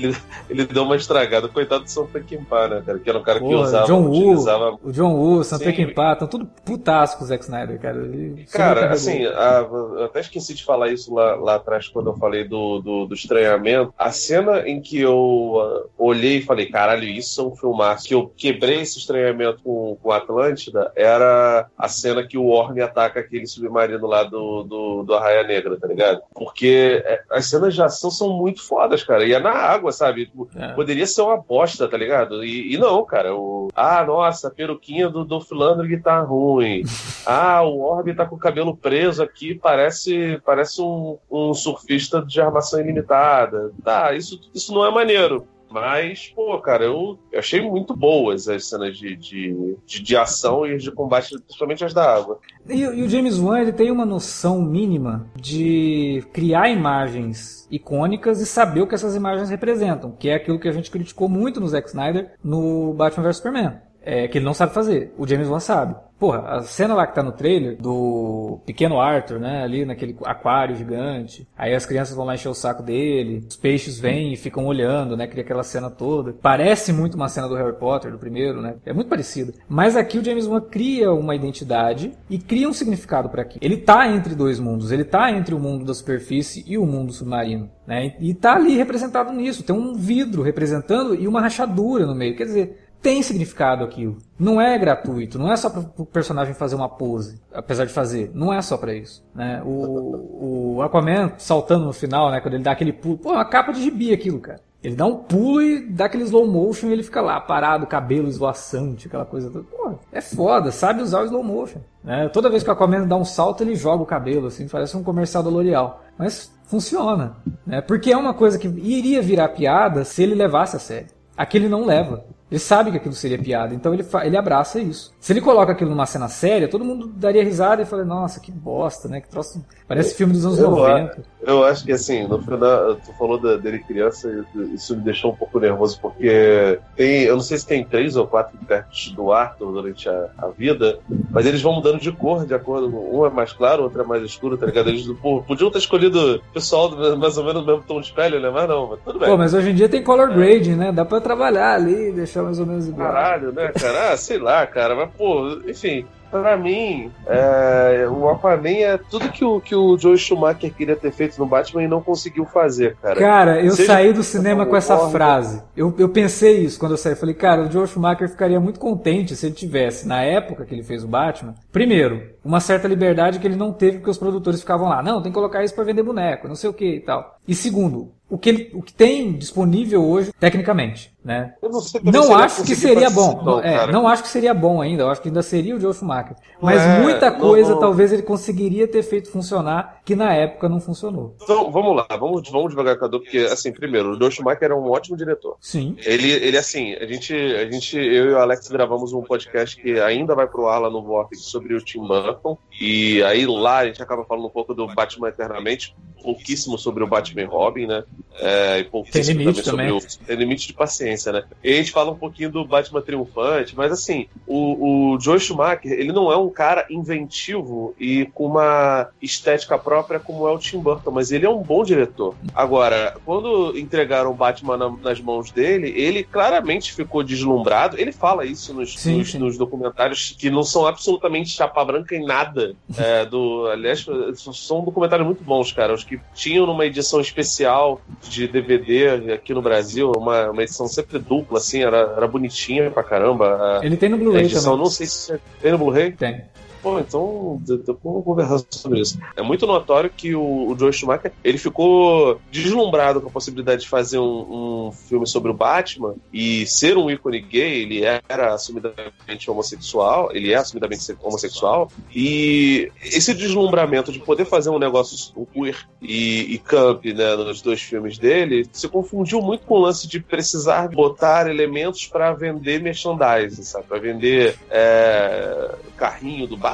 Ele, ele, deu uma estragada. Coitado do Sam Peckinpah, né, cara? Que era um cara que Porra, usava, John Woo, utilizava o John Woo, Sam. Peckinpah, estão tudo putasco com o Zack Snyder, cara. Ele Cara, assim, a- eu até esqueci de falar isso lá, lá atrás quando eu falei do, do, do estranhamento. A cena em que eu ah, olhei e falei, caralho, isso é um filmaço, que eu quebrei esse estranhamento com, com Atlântida, era a cena que o Orme ataca aquele submarino lá do, do, do Arraia Negra, tá ligado? Porque é, as cenas de ação são muito fodas, cara. E é na água, sabe? Tipo, É. Poderia ser uma bosta, tá ligado? E, e não, cara. O, ah, nossa, a peruquinha do Dolph Lundgren tá ruim. Ah, o Orbe tá com o cabelo preso aqui, parece, parece um, um surfista de armação ilimitada. Tá, isso, isso não é maneiro. Mas, pô, cara, eu, achei muito boas as cenas de, de, de, de ação e de combate, principalmente as da água. E, e o James Wan ele tem uma noção mínima de criar imagens icônicas e saber o que essas imagens representam, que é aquilo que a gente criticou muito no Zack Snyder no Batman vs Superman. É, que ele não sabe fazer. O James Wan sabe. Porra, a cena lá que tá no trailer do pequeno Arthur, né? Ali naquele aquário gigante. Aí as crianças vão lá encher o saco dele. Os peixes vêm e ficam olhando, né? Cria aquela cena toda. Parece muito uma cena do Harry Potter, do primeiro, né? É muito parecida. Mas aqui o James Wan cria uma identidade e cria um significado para aqui. Ele tá entre dois mundos. Ele tá entre o mundo da superfície e o mundo submarino, né? E tá ali representado nisso. Tem um vidro representando e uma rachadura no meio. Quer dizer, tem significado aquilo. Não é gratuito, não é só para o personagem fazer uma pose, apesar de fazer, não é só para isso. Né? O, o Aquaman saltando no final, né, quando ele dá aquele pulo, pô, é uma capa de gibi aquilo, cara. Ele dá um pulo e dá aquele slow motion e ele fica lá parado, cabelo esvoaçante, aquela coisa toda. Pô, é foda, sabe usar o slow motion. né? Toda vez que o Aquaman dá um salto, ele joga o cabelo, assim, parece um comercial da L'Oreal. Mas funciona, né? Porque é uma coisa que iria virar piada se ele levasse a sério. Aqui ele não leva. Ele sabe que aquilo seria piada, então ele, ele abraça isso. Se ele coloca aquilo numa cena séria, todo mundo daria risada e falaria, nossa, que bosta, né? Que troço. Parece filme dos anos Eu 90. Eu acho que assim, no final, tu falou da- dele criança, isso me deixou um pouco nervoso, porque tem, eu não sei se tem três ou quatro intérpretes do Arthur durante a, a vida, mas eles vão mudando de cor, de acordo com. Um é mais claro, outro é mais escuro, tá ligado? Eles pô, podiam ter escolhido o pessoal do- mais ou menos do mesmo tom de pele, né? Mas não, mas tudo bem. Pô, mas hoje em dia tem color grading, né? Dá pra trabalhar ali, deixar mais ou menos igual. Caralho, né, cara? Ah, sei lá, cara. Mas, pô, enfim, pra mim, é, o Aquaman é tudo que o, que o Joe Schumacher queria ter feito no Batman e não conseguiu fazer, cara. Cara, eu Seja- saí do cinema com essa Concordo. frase. Eu, eu pensei isso quando eu saí. Falei, cara, o Joe Schumacher ficaria muito contente se ele tivesse, na época que ele fez o Batman, primeiro, uma certa liberdade que ele não teve porque os produtores ficavam lá. Não, tem que colocar isso pra vender boneco, não sei o que e tal. E segundo, o que, ele, o que tem disponível hoje, tecnicamente, né? Eu não sei Não acho que seria bom. não, é, não acho que seria bom ainda. Eu acho que ainda seria o Joe Schumacher. Mas é, muita coisa não- talvez ele conseguiria ter feito funcionar que na época não funcionou. Então, vamos lá, vamos, vamos devagar, Cadu, porque, assim, primeiro, o Joe Schumacher é um ótimo diretor. Sim. Ele, ele assim, a gente, a gente, eu e o Alex gravamos um podcast que ainda vai pro ar lá no Vortex sobre o Tim Burton. Japão. E aí lá a gente acaba falando um pouco do Batman Eternamente, pouquíssimo sobre o Batman Robin, né? É, e pouquíssimo também sobre o. Tem limite de paciência, né? E a gente fala um pouquinho do Batman Triunfante, mas assim, o, o Joe Schumacher, ele não é um cara inventivo e com uma estética própria como é o Tim Burton, mas ele é um bom diretor. Agora, quando entregaram o Batman na- nas mãos dele, ele claramente ficou deslumbrado. Ele fala isso nos, Sim, nos- sim. nos documentários que não são absolutamente chapa branca em nada. É, do, aliás, são documentários muito bons, cara. Os que tinham numa edição especial de DVD aqui no Brasil, uma, uma edição sempre dupla, assim, era, era bonitinha pra caramba. Ele tem no Blu-ray também. não sei se tem no Blu-ray. Tem. Pô, então vamos conversar sobre isso. É muito notório que o, o Joe Schumacher ele ficou deslumbrado com a possibilidade de fazer um, um filme sobre o Batman e ser um ícone gay. Ele era assumidamente homossexual, ele é assumidamente se- homossexual e esse deslumbramento de poder fazer um negócio queer e, e camp né, nos dois filmes dele se confundiu muito com o lance de precisar botar elementos para vender merchandising, sabe? Para vender é, carrinho do Batman,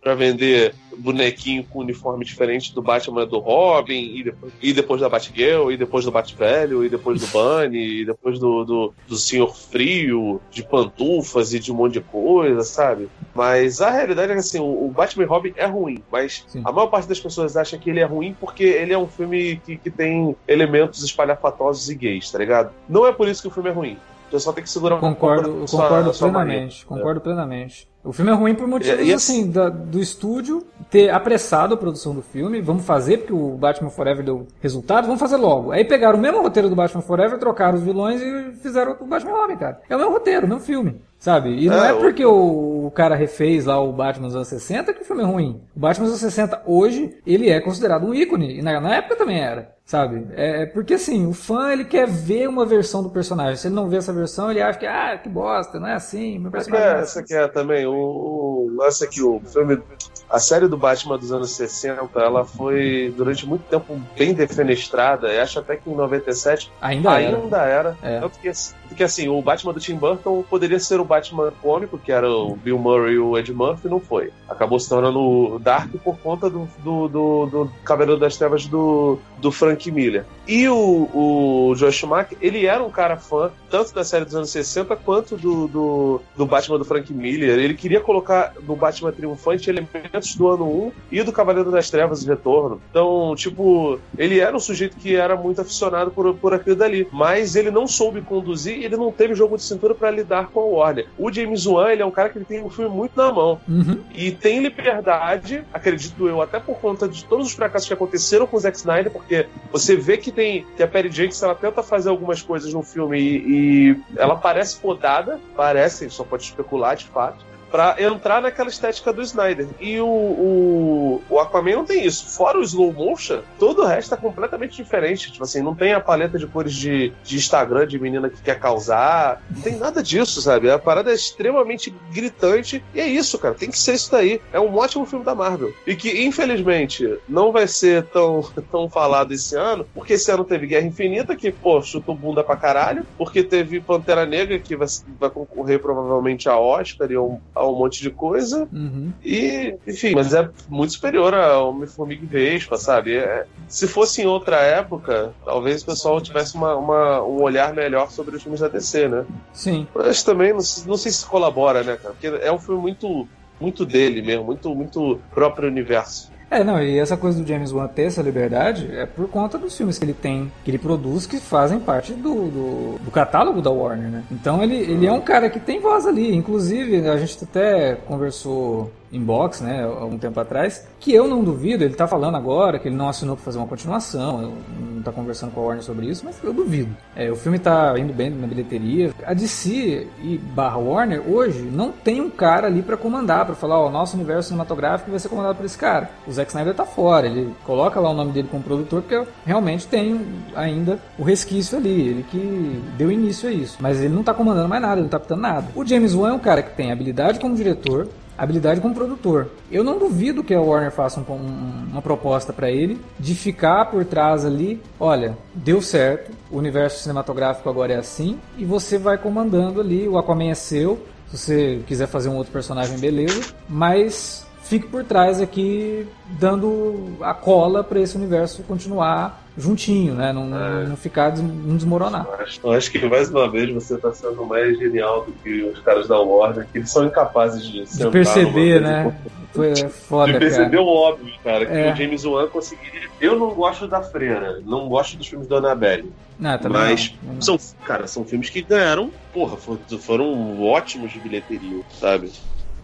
para vender bonequinho com uniforme diferente do Batman do Robin, e depois, e depois da Batgirl, e depois do Batvelho, e depois do Bunny, e depois do, do, do Senhor Frio, de pantufas e de um monte de coisa, sabe? Mas a realidade é que assim, o, o Batman e Robin é ruim, mas Sim. a maior parte das pessoas acha que ele é ruim porque ele é um filme que, que tem elementos espalhafatosos e gays, tá ligado? Não é por isso que o filme é ruim. Só tem que segurar um Concordo, pouco sua- concordo sua plenamente. barriga. Concordo plenamente. O filme é ruim por motivos E- assim, da- do estúdio ter apressado a produção do filme. Vamos fazer, porque o Batman Forever deu resultado, vamos fazer logo. Aí pegaram o mesmo roteiro do Batman Forever, trocaram os vilões e fizeram o Batman Robin, cara. É o mesmo roteiro, o mesmo filme. Sabe? E não É, é porque o, o cara refez lá o Batman dos anos 60 que o filme é ruim. O Batman dos anos 60 hoje, ele é considerado um ícone. E na, na época também era. Sabe? É, é porque assim, o fã ele quer ver uma versão do personagem. Se ele não vê essa versão, ele acha que, ah, que bosta, não é assim. Meu Essa que personagem é, é essa assim. que é também. O, o lance é que o filme. A série do Batman dos anos 60, ela foi durante muito tempo bem defenestrada. Eu acho até que em 97 Ainda era. ainda era. É. Tanto que, porque assim, o Batman do Tim Burton poderia ser o Batman cômico, que era o Bill Murray e o Ed Murphy, não foi. Acabou se tornando o Dark por conta do, do, do, do Cavaleiro das Trevas do, do Frank Miller. E o, o Joe Schumacher, ele era um cara fã, tanto da série dos anos 60 quanto do, do, do Batman do Frank Miller. Ele queria colocar no Batman Triunfante elementos do ano 1 e do Cavaleiro das Trevas de Retorno. Então, tipo, ele era um sujeito que era muito aficionado por, por aquilo dali. Mas ele não soube conduzir e ele não teve jogo de cintura para lidar com a Warner. O James Wan, ele é um cara que ele tem um filme muito na mão. Uhum. E tem liberdade, acredito eu, até por conta de todos os fracassos que aconteceram com o Zack Snyder, porque você vê que tem que a Perry Jenkins ela tenta fazer algumas coisas no filme e, e ela parece podada, parece, só pode especular de fato. Pra entrar naquela estética do Snyder. E o, o, o Aquaman não tem isso. Fora o slow motion, todo o resto é completamente diferente. Tipo assim, não tem a paleta de cores de, de Instagram de menina que quer causar. Não tem nada disso, sabe? A parada é extremamente gritante. E é isso, cara. Tem que ser isso daí. É um ótimo filme da Marvel. E que, infelizmente, não vai ser tão, tão falado esse ano, porque esse ano teve Guerra Infinita, que, pô, chutou bunda pra caralho. Porque teve Pantera Negra, que vai, vai concorrer provavelmente a Oscar e a um, a um monte de coisa. Uhum. E, enfim, mas é muito superior a Homem-Formiga e Vespa, sabe? É- se fosse em outra época, talvez o pessoal tivesse uma, uma- um olhar melhor sobre os filmes da DC, né? Sim. Mas também não, não sei se colabora, né, cara? Porque é um filme muito, muito dele mesmo, muito, muito próprio universo. É, não, e essa coisa do James Wan ter essa liberdade é por conta dos filmes que ele tem, que ele produz, que fazem parte do, do, do catálogo da Warner, né? Então ele, ele é um cara que tem voz ali. Inclusive, a gente até conversou em box, né, há um tempo atrás, que eu não duvido, ele tá falando agora que ele não assinou pra fazer uma continuação, não tá conversando com a Warner sobre isso, mas eu duvido. É, o filme tá indo bem na bilheteria. A DC e barra Warner hoje não tem um cara ali pra comandar, pra falar, ó, nosso universo cinematográfico vai ser comandado por esse cara. O Zack Snyder tá fora, ele coloca lá o nome dele como produtor porque realmente tem ainda o resquício ali, ele que deu início a isso. Mas ele não tá comandando mais nada, ele não tá apitando nada. O James Wan é um cara que tem habilidade como diretor, habilidade como produtor. Eu não duvido que a Warner faça um- um- uma proposta pra ele de ficar por trás ali. Olha, deu certo, o universo cinematográfico agora é assim e você vai comandando ali. O Aquaman é seu. Se você quiser fazer um outro personagem, beleza. Mas fique por trás aqui, dando a cola pra esse universo continuar juntinho, né? Não, É. não ficar des- não desmoronar. Acho, acho que mais uma vez você tá sendo mais genial do que os caras da Warner, que eles são incapazes de De perceber, né? Foi De foda, perceber cara. o óbvio, cara, que É. o James Wan conseguiria. Eu não gosto da Freira, não gosto dos filmes da Annabelle. Não, mas não, não. são, cara, são filmes que ganharam, porra, for- foram ótimos de bilheteria, sabe?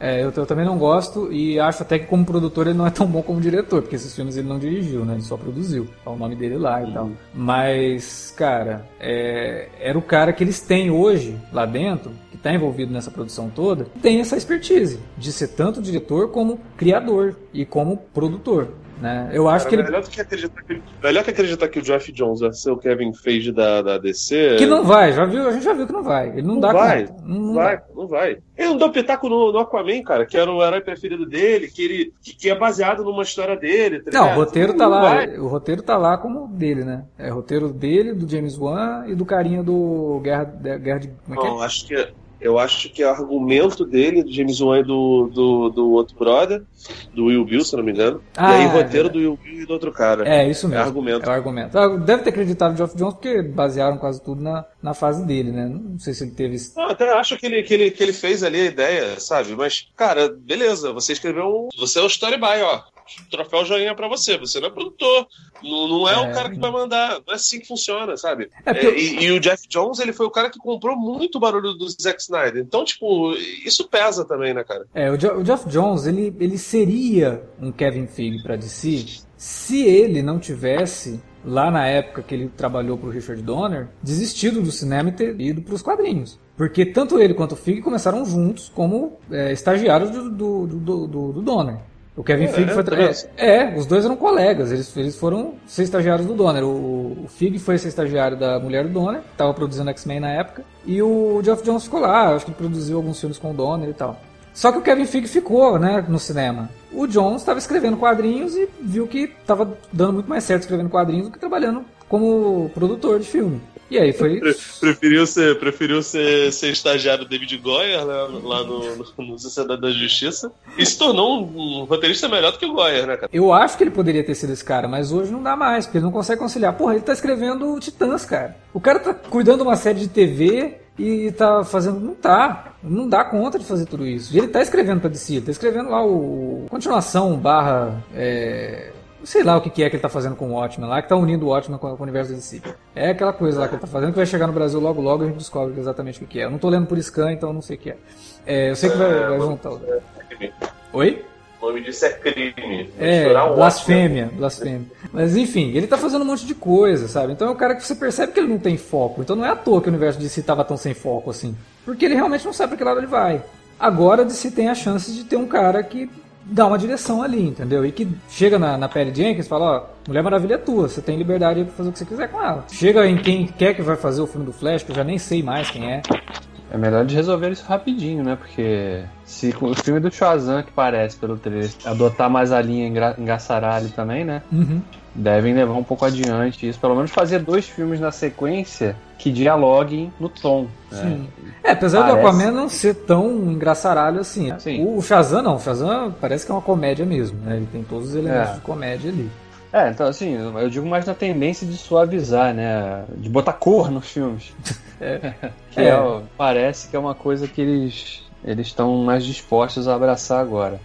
É, eu, eu também não gosto e acho até que como produtor ele não é tão bom como diretor, porque esses filmes ele não dirigiu, né? Ele só produziu. Tá o nome dele lá e tal. Mas, cara, é, era o cara que eles têm hoje lá dentro, que tá envolvido nessa produção toda, tem essa expertise de ser tanto diretor como criador e como produtor. Né? Eu acho Cara, que ele. melhor, que acreditar que, melhor que acreditar que o Jeff Jones vai ser o Kevin Feige da, da DC. Que não vai, já viu, a gente já viu que não vai. Ele não, Não dá vai, conta. Não Não vai, dá. não vai. Ele não deu pitaco no, no Aquaman, cara, que era o herói preferido dele, que, ele, que, que é baseado numa história dele. Tá Não, o roteiro tá Não lá. vai. O roteiro tá lá como dele, né? É roteiro dele, do James Wan e do carinha do Guerra, Guerra de. Como é que é? Não, acho que eu acho que o argumento dele, do James Wan e do, do, do outro brother, do Will Bill, se não me engano. Ah, e aí é o roteiro verdade. do Will Bill e do outro cara. É, isso mesmo. É argumento. É o argumento. Ah, Deve ter acreditado no Geoff Jones porque basearam quase tudo na, na fase dele, né? Não sei se ele teve. esse- Não, até acho que ele, que, ele, que ele fez ali a ideia, sabe? Mas, cara, beleza, você escreveu um. Você é o story buy, ó. Troféu joinha pra você. Você não é produtor. Não, não é, É. o cara que vai mandar. Não é assim que funciona, sabe? É, porque- É, e, e o Jeff Jones, ele foi o cara que comprou muito barulho do Zack Snyder. Então, tipo, isso pesa também, né, cara? É, o, Jo- o Geoff Jones, ele, ele seria um Kevin Feige pra DC se ele não tivesse, lá na época que ele trabalhou pro Richard Donner, desistido do cinema e ter ido pros quadrinhos. Porque tanto ele quanto o Feige começaram juntos como é, estagiários do, do, do, do- do Donner. O Kevin É, Feige foi. é tra-. É, os dois eram colegas, eles, eles foram ser estagiários do Donner. O, o Feige foi ser estagiário da mulher do Donner, que tava produzindo X-Men na época, e o Geoff Jones ficou lá, acho que ele produziu alguns filmes com o Donner e tal. Só que o Kevin Feige ficou, né, no cinema. O Jones estava escrevendo quadrinhos e viu que estava dando muito mais certo escrevendo quadrinhos do que trabalhando como produtor de filme. E aí foi. Pre- Preferiu ser, preferiu ser, ser estagiário David Goyer né, lá no, no, no Sociedade da Justiça e se tornou um, um roteirista melhor do que o Goyer, né, cara? Eu acho que ele poderia ter sido esse cara, mas hoje não dá mais, porque ele não consegue conciliar. Porra, ele tá escrevendo Titãs, cara. O cara tá cuidando de uma série de TV e tá fazendo. Não tá. Não dá conta de fazer tudo isso. E ele tá escrevendo pra DC, ele tá escrevendo lá o. Continuação barra. É... Sei lá o que que é que ele tá fazendo com o Watchmen lá, que tá unindo o Watchmen com, com o universo da DC. É aquela coisa lá que ele tá fazendo que vai chegar no Brasil logo logo e a gente descobre exatamente o que que é. Eu não tô lendo por scan, então eu não sei o que é. É, eu sei que vai, vai juntar. o- Oi? O nome disso é crime. É, Misturar um blasfêmia, blasfêmia. Mas enfim, ele tá fazendo um monte de coisa, sabe? Então é um cara que você percebe que ele não tem foco. Então não é à toa que o universo de si tava tão sem foco assim. Porque ele realmente não sabe pra que lado ele vai. Agora de se tem a chance de ter um cara que dá uma direção ali, entendeu? E que chega na, na Perry Jenkins e fala, ó, Mulher Maravilha é tua, você tem liberdade pra fazer o que você quiser com ela. Chega em quem quer que vai fazer o filme do Flash, que eu já nem sei mais quem é. É melhor de resolver isso rapidinho, né? Porque se o filme do Shazam, que parece pelo trailer, adotar mais a linha engra- engaçaralho também, né? Uhum. Devem levar um pouco adiante isso. Pelo menos fazer dois filmes na sequência que dialoguem no tom. né? Sim. É, apesar do Parece. Aquaman não ser tão engraçaralho assim. Sim. O, Shazam não, o Shazam parece que é uma comédia mesmo, né? Ele tem todos os elementos É. de comédia ali. É, então assim, eu digo mais na tendência de suavizar, né? De botar cor nos filmes. que É. é o- parece que é uma coisa que eles eles estão mais dispostos a abraçar agora.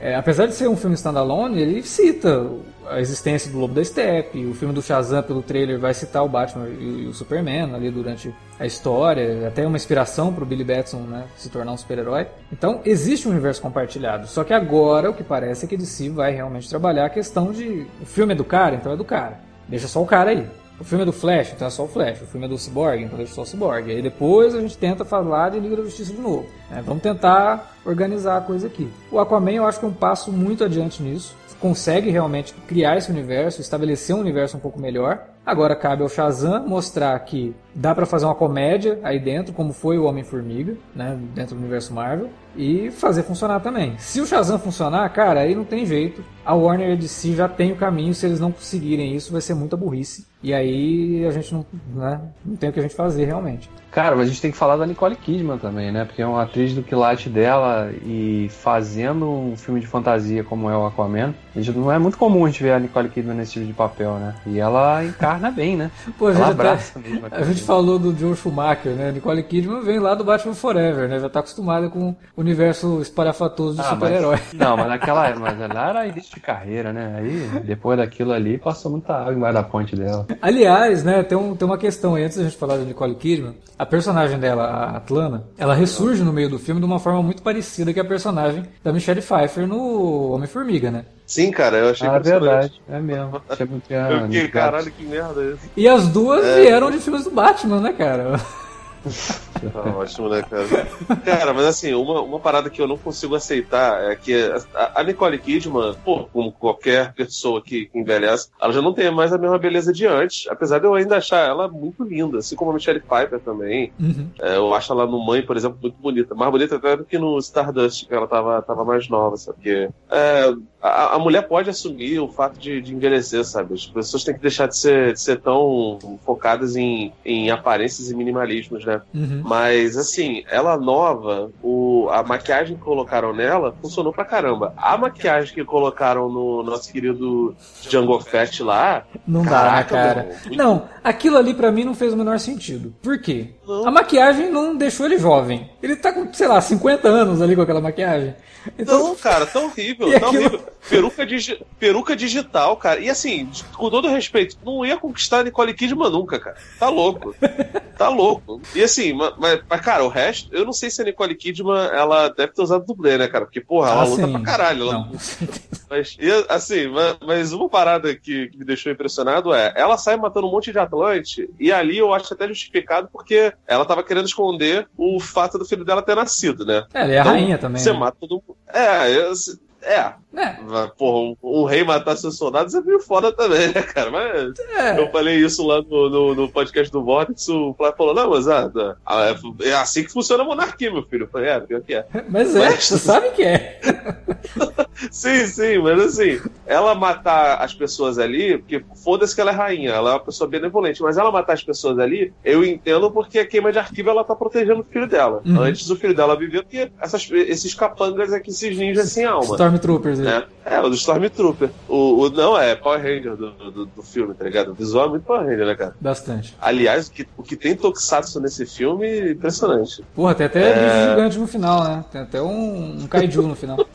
É, apesar de ser um filme standalone, ele cita a existência do Lobo da Steppe, o filme do Shazam pelo trailer vai citar o Batman e, o Superman ali durante a história, até uma inspiração para o Billy Batson né, se tornar um super-herói. Então existe um universo compartilhado, só que agora o que parece é que DC vai realmente trabalhar a questão de o filme é do cara, então é do cara, deixa só o cara aí. O filme é do Flash, então é só o Flash. O filme é do Cyborg, então deixa só o Cyborg. Aí depois a gente tenta falar de Liga da Justiça de novo. né? Vamos tentar organizar a coisa aqui. O Aquaman eu acho que é um passo muito adiante nisso. Consegue realmente criar esse universo, estabelecer um universo um pouco melhor. Agora cabe ao Shazam mostrar que dá pra fazer uma comédia aí dentro, como foi o Homem-Formiga, né, dentro do universo Marvel, e fazer funcionar também. Se o Shazam funcionar, cara, aí não tem jeito. A Warner e a DC já tem o caminho, se eles não conseguirem isso, vai ser muita burrice. E aí a gente não, né, não tem o que a gente fazer realmente. Cara, mas a gente tem que falar da Nicole Kidman também, né? Porque é uma atriz do quilate dela e fazendo um filme de fantasia como é o Aquaman, a gente- não é muito comum a gente ver a Nicole Kidman nesse tipo de papel, né? E ela encarna bem, né? Pô, a gente, abraça mesmo. a gente falou do Joe Schumacher, né? Nicole Kidman vem lá do Batman Forever, né? Já tá acostumada com o universo espalhafatoso de Ah, super-herói. Não, mas naquela mas ela era início de carreira, né? Aí, depois daquilo ali, passou muita água embaixo da ponte dela. Aliás, né, tem, um- tem uma questão aí, antes da gente falar da Nicole Kidman, a personagem dela, a Atlana, ela ressurge no meio do filme de uma forma muito parecida que a personagem da Michelle Pfeiffer no Homem-Formiga, né? Sim, cara, eu achei Ah, impressionante. verdade. É mesmo. Achei muito Eu fiquei, ligado. caralho, que merda é isso? E as duas É. vieram de filmes do Batman, né, cara? Tá ótimo, né, cara? Cara, mas assim, uma, uma parada que eu não consigo aceitar é que a, a Nicole Kidman, pô, como qualquer pessoa que envelhece, ela já não tem mais a mesma beleza de antes. Apesar de eu ainda achar ela muito linda, assim como a Michelle Pfeiffer também. Uhum. É, eu acho ela no Mãe, por exemplo, muito bonita. Mais bonita até do que no Stardust, que ela tava, tava mais nova, sabe? Porque é, a, a mulher pode assumir o fato de, de envelhecer, sabe? As pessoas têm que deixar de ser, de ser tão focadas em, em aparências e minimalismos, né? Uhum. Mas, assim, ela nova, o, a maquiagem que colocaram nela funcionou pra caramba. A maquiagem que colocaram no nosso querido Django Fett lá. Não dá, né, Caraca, cara? meu, muito- Não, aquilo ali pra mim não fez o menor sentido. Por quê? Não. A maquiagem não deixou ele jovem. Ele tá com, sei lá, 50 anos ali com aquela maquiagem. Então, Não, cara, tá horrível, E tá aquilo- horrível. Peruca, digi- peruca digital, cara. E assim, com todo respeito, não ia conquistar a Nicole Kidman nunca, cara. Tá louco. Tá louco. E assim, ma- mas, mas, cara, o resto, eu não sei se a Nicole Kidman, ela deve ter usado dublê, né, cara? Porque, porra, ela ah, luta sim. pra caralho. Ela, Não. Mas, e, assim, ma- mas uma parada que, que me deixou impressionado é, ela sai matando um monte de Atlante, e ali eu acho até justificado porque ela tava querendo esconder o fato do filho dela ter nascido, né? É, ela é a Então, rainha também. Você né? mata todo mundo. É, eu- é. É, Porra, um, um rei matar seus soldados é meio foda também, né, cara? Mas é. eu falei isso lá no, no, no podcast do Vortex, o Flávio falou, não, mas ah, tá, ah, é, é assim que funciona a monarquia, meu filho. Eu falei, é, pior que é. Mas é, Mas- você sabe que é. Sim, sim, mas assim, ela matar as pessoas ali, porque foda-se que ela é rainha, ela é uma pessoa benevolente, mas ela matar as pessoas ali, eu entendo porque a queima de arquivo ela tá protegendo o filho dela. Uhum. Antes o filho dela vivia, porque essas, esses capangas aqui, esses ninjas sem alma. Stormtroopers. Né? É, o do Stormtrooper. O, o, não, é Power Ranger do, do, do filme, tá ligado? O visual é muito Power Ranger, né, cara? Bastante. Aliás, o que, o que tem Tokusatsu nesse filme, impressionante. Porra, tem até É. gigante no final, né? Tem até um, um kaiju no final.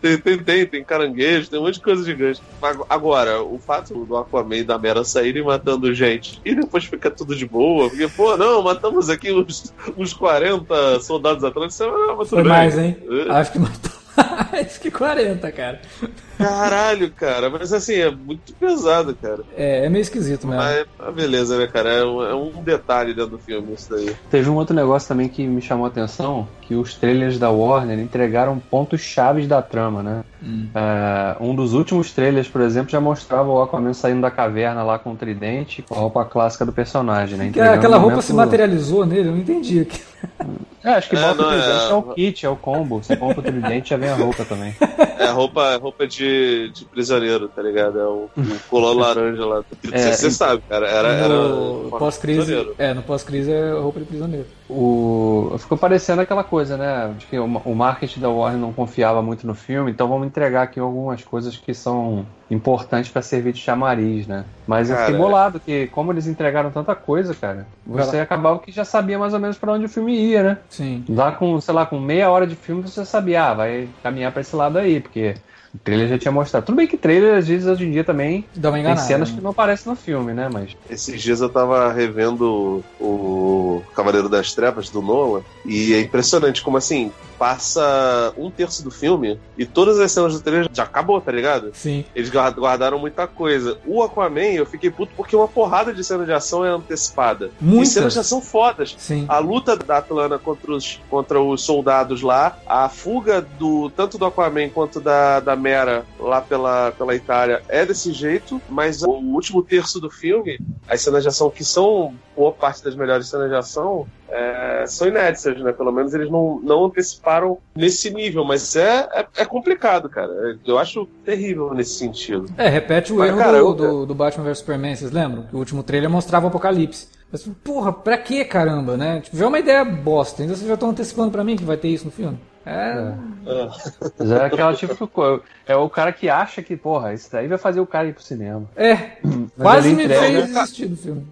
Tem, tem, tem, tem caranguejo, tem um monte de coisa gigante. Ag- Agora, o fato do Aquaman e da Mera saírem matando gente e depois fica tudo de boa, porque, pô, não, matamos aqui uns, uns 40 soldados atrás, mas tudo Foi bem. mais, hein? É. Acho que matou. mais que 40, cara. Caralho, cara. Mas assim, é muito pesado, cara. É, é meio esquisito mesmo. Mas ah, beleza, né, cara? É um, é um detalhe dentro do filme isso daí. Teve um outro negócio também que me chamou a atenção, que os trailers da Warner entregaram pontos chaves da trama, né? Hum. É, um dos últimos trailers, por exemplo, já mostrava o Aquaman saindo da caverna lá com o tridente, com a roupa clássica do personagem, né? Entregando aquela roupa momento- se materializou nele, eu não entendi. É, acho que É, bota não, o tridente é- é... o kit, é o combo. Você compra o tridente já vem a roupa também. É roupa, roupa de, de prisioneiro, tá ligado? É o, o color laranja lá. É, Você sabe, cara. Era. era no pós-crise. prisioneiro. É, no pós-crise é roupa de prisioneiro. O... Ficou parecendo aquela coisa, né? Acho que o o marketing da Warner não confiava muito no filme, então vamos entregar aqui algumas coisas que são importantes pra servir de chamariz, né? Mas eu fiquei Cara, bolado, que como eles entregaram tanta coisa, cara, você acabava que já sabia mais ou menos pra onde o filme ia, né? Sim. Lá com, sei lá, com meia hora de filme você sabia, ah, vai caminhar pra esse lado aí, porque o trailer já tinha mostrado. Tudo bem que trailer, às vezes, hoje em dia também Dá uma tem enganada. cenas né? que não aparecem no filme, né? Mas Esses dias eu tava revendo o Cavaleiro das Trevas do Nolan e é impressionante como assim passa um terço do filme e todas as cenas do trailer já acabou, tá ligado? Sim. Eles guard- guardaram muita coisa. O Aquaman, eu fiquei puto porque uma porrada de cena de ação é antecipada. Muitas. E cenas de ação fodas. Sim. A luta da Atlana contra os, contra os soldados lá, a fuga do tanto do Aquaman quanto da, da Mera lá pela, pela Itália é desse jeito, mas o último terço do filme, as cenas de ação que são boa parte das melhores cenas de ação, é, são inéditas, né? Pelo menos eles não, não anteciparam nesse nível, mas é, é, é complicado, cara. Eu acho terrível nesse sentido. É, repete o Mas, erro cara, do, eu- do, do Batman vs Superman, vocês lembram? Que o último trailer mostrava o apocalipse. Mas, porra, pra que caramba, né? Tipo, já é uma ideia bosta. Ainda vocês já estão antecipando pra mim que vai ter isso no filme. É. mas é aquela tipo coisa. É o cara que acha que, porra, isso daí vai fazer o cara ir pro cinema. É. Mas Quase me entrega- fez desistir do filme.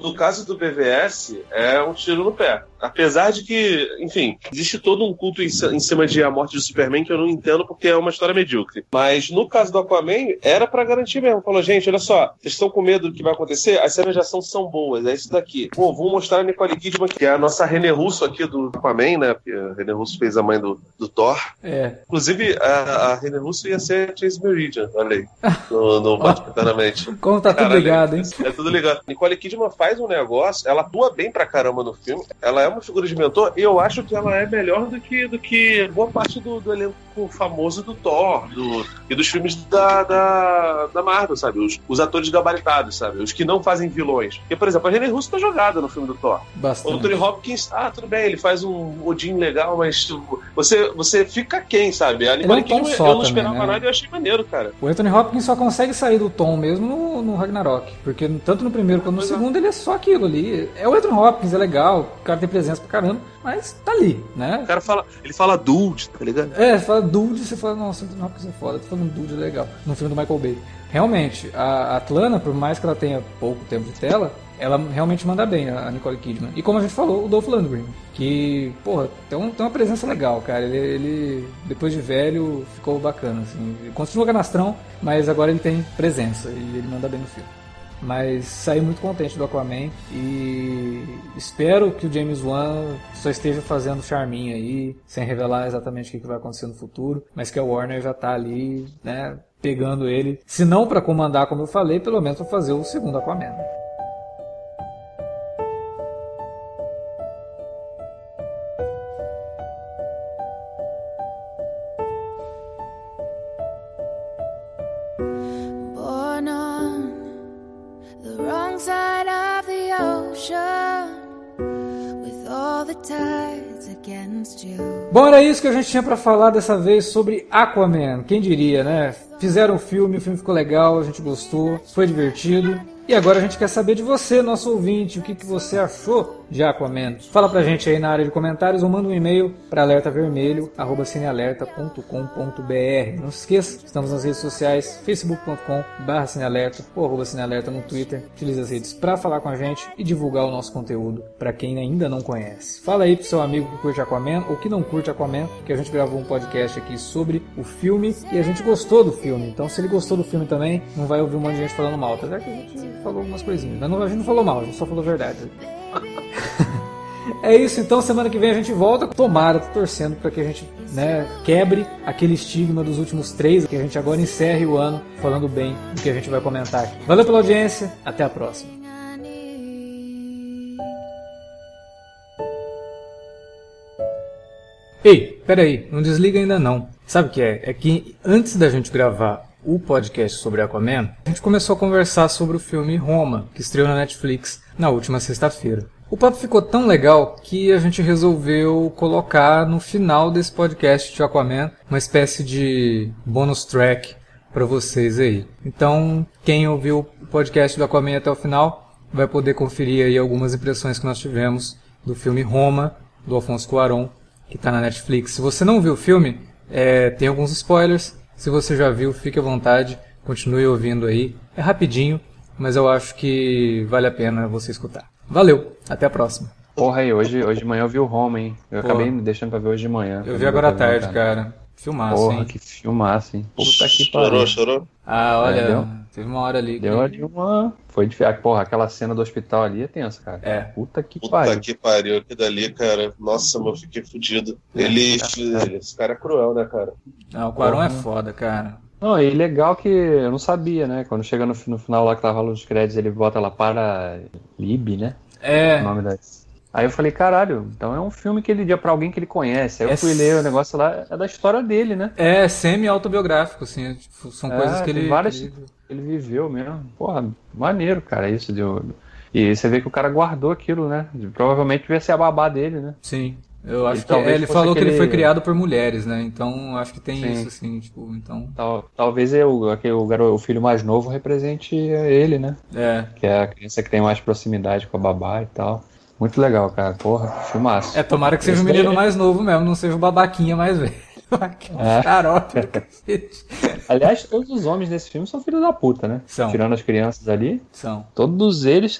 No caso do BVS, é um tiro no pé. Apesar de que, enfim, existe todo um culto em, ci- em cima de a morte de Superman que eu não entendo porque é uma história medíocre. Mas no caso do Aquaman, era pra garantir mesmo. Falou, gente, olha só, vocês estão com medo do que vai acontecer? As cenas de ação são boas, é isso daqui. Pô, vou mostrar a Nicole Kidman, que é a nossa René Russo aqui do Aquaman, né? Porque a René Russo fez a mãe do, do Thor. É. Inclusive, a, a René Russo ia ser a Chase Meridian, olha aí, no, no Eternamente. Como tá tudo Caralho, ligado, hein? É tudo ligado. Nicole Kidman faz um negócio, ela atua bem pra caramba no filme, ela é uma figura de mentor, e eu acho que ela é melhor do que, do que boa parte do, do elenco famoso do Thor do, e dos filmes da, da, da Marvel, sabe? Os, os atores gabaritados, sabe? Os que não fazem vilões. Porque, por exemplo, a René Russo tá jogada no filme do Thor. O Bastante. Anthony Hopkins, ah, tudo bem, ele faz um Odin legal, mas você, você fica quem, sabe? A Nicole é Kidman, eu não também, esperava né? nada e eu achei maneiro, cara. O Anthony Hopkins só consegue sair do tom mesmo no, no Ragnarok. Porque tanto no primeiro quanto no Pois é. ele é só aquilo ali. É o Anthony Hopkins, é legal, o cara tem presença pra caramba, mas tá ali, né? O cara fala, ele fala dude, tá ligado? É, fala Dude, você fala, nossa, Anthony Hopkins é foda, tô falando Dude legal. No filme do Michael Bay. Realmente, a Atlana, por mais que ela tenha pouco tempo de tela, ela realmente manda bem, a Nicole Kidman. E como a gente falou, o Dolph Lundgren, que, porra, tem, um- tem uma presença legal, cara. Ele, ele, depois de velho, ficou bacana, assim. Ele continua canastrão, mas agora ele tem presença e ele manda bem no filme. Mas saí muito contente do Aquaman e espero que o James Wan só esteja fazendo charminho aí, sem revelar exatamente o que vai acontecer no futuro, mas que a Warner já tá ali, né, pegando ele, se não pra comandar, como eu falei, pelo menos pra fazer o segundo Aquaman. Bom, era isso que a gente tinha pra falar dessa vez sobre Aquaman. Quem diria, né? Fizeram o filme, o filme ficou legal, a gente gostou, foi divertido. E agora a gente quer saber de você, nosso ouvinte, o que, que você achou de Aquaman. Fala pra gente aí na área de comentários ou manda um e-mail para alertavermelho@cinealerta.com.br. Não se esqueça, estamos nas redes sociais, facebook.com/barra cinealerta ou arroba cinealerta no Twitter. Utilize as redes para falar com a gente e divulgar o nosso conteúdo para quem ainda não conhece. Fala aí pro seu amigo que curte Aquaman ou que não curte Aquaman, que a gente gravou um podcast aqui sobre o filme e a gente gostou do filme. Então, se ele gostou do filme também, não vai ouvir um monte de gente falando mal. Apesar que a gente falou algumas coisinhas. Mas não, a gente não falou mal, a gente só falou a verdade. É isso, então semana que vem a gente volta. Tomara, tô torcendo para que a gente né, quebre aquele estigma dos últimos três, que a gente agora encerre o ano falando bem do que a gente vai comentar aqui. Valeu pela audiência, até a próxima. Ei, peraí, não desliga ainda não. Sabe o que é? É que antes da gente gravar o podcast sobre Aquaman, a gente começou a conversar sobre o filme Roma, que estreou na Netflix na última sexta-feira. O papo ficou tão legal que a gente resolveu colocar no final desse podcast de Aquaman uma espécie de bonus track para vocês aí. Então, quem ouviu o podcast do Aquaman até o final vai poder conferir aí algumas impressões que nós tivemos do filme Roma, do Alfonso Cuarón, que está na Netflix. Se você não viu o filme, é, tem alguns spoilers. Se você já viu, fique à vontade, continue ouvindo aí. É rapidinho, mas eu acho que vale a pena você escutar. Valeu, até a próxima. Porra aí, hoje, hoje de manhã eu vi o Roma, hein? Eu Pô. acabei me deixando pra ver hoje de manhã. Eu vi agora à tarde, cara. Filmaço, Porra, hein? que filmaço, hein? Puta que Chorou, pariu. chorou? Ah, olha, É, deu? teve uma hora ali que... Deu ali uma. Foi difícil. Porra, aquela cena do hospital ali é tensa, cara. É. Puta que Puta pariu. que pariu, aquilo dali, cara. Nossa, eu fiquei fudido. Ele. Esse cara é cruel, né, cara? Não, o Quaron é foda, cara. Não, e legal que eu não sabia, né? Quando chega no, no final lá que tava nos créditos, ele bota lá para Lib, né? É, O nome da. Aí eu falei, caralho, então é um filme que ele dia pra alguém que ele conhece. Aí eu É fui ler o negócio lá, é da história dele, né? é semi-autobiográfico, assim. é, tipo, são É, coisas que ele... várias- que ele- Ele viveu mesmo. Porra, maneiro, cara, isso. De... E você vê que o cara guardou aquilo, né? Provavelmente devia ser a babá dele, né? Sim. Eu acho que talvez é, ele falou que ele aquele- foi criado por mulheres, né? Então acho que tem Sim. isso, assim, tipo, então. Tal, talvez eu, aquele- o, garo- o filho mais novo represente ele, né? É. Que é a criança que tem mais proximidade com a babá e tal. Muito legal, cara. Porra, filmaço. É, tomara que seja o menino mais novo mesmo, não seja o babaquinha mais velho. Aquele É. xarope do cacete. Aliás, todos os homens desse filme são filhos da puta, né? São. Tirando as crianças ali. São. Todos eles,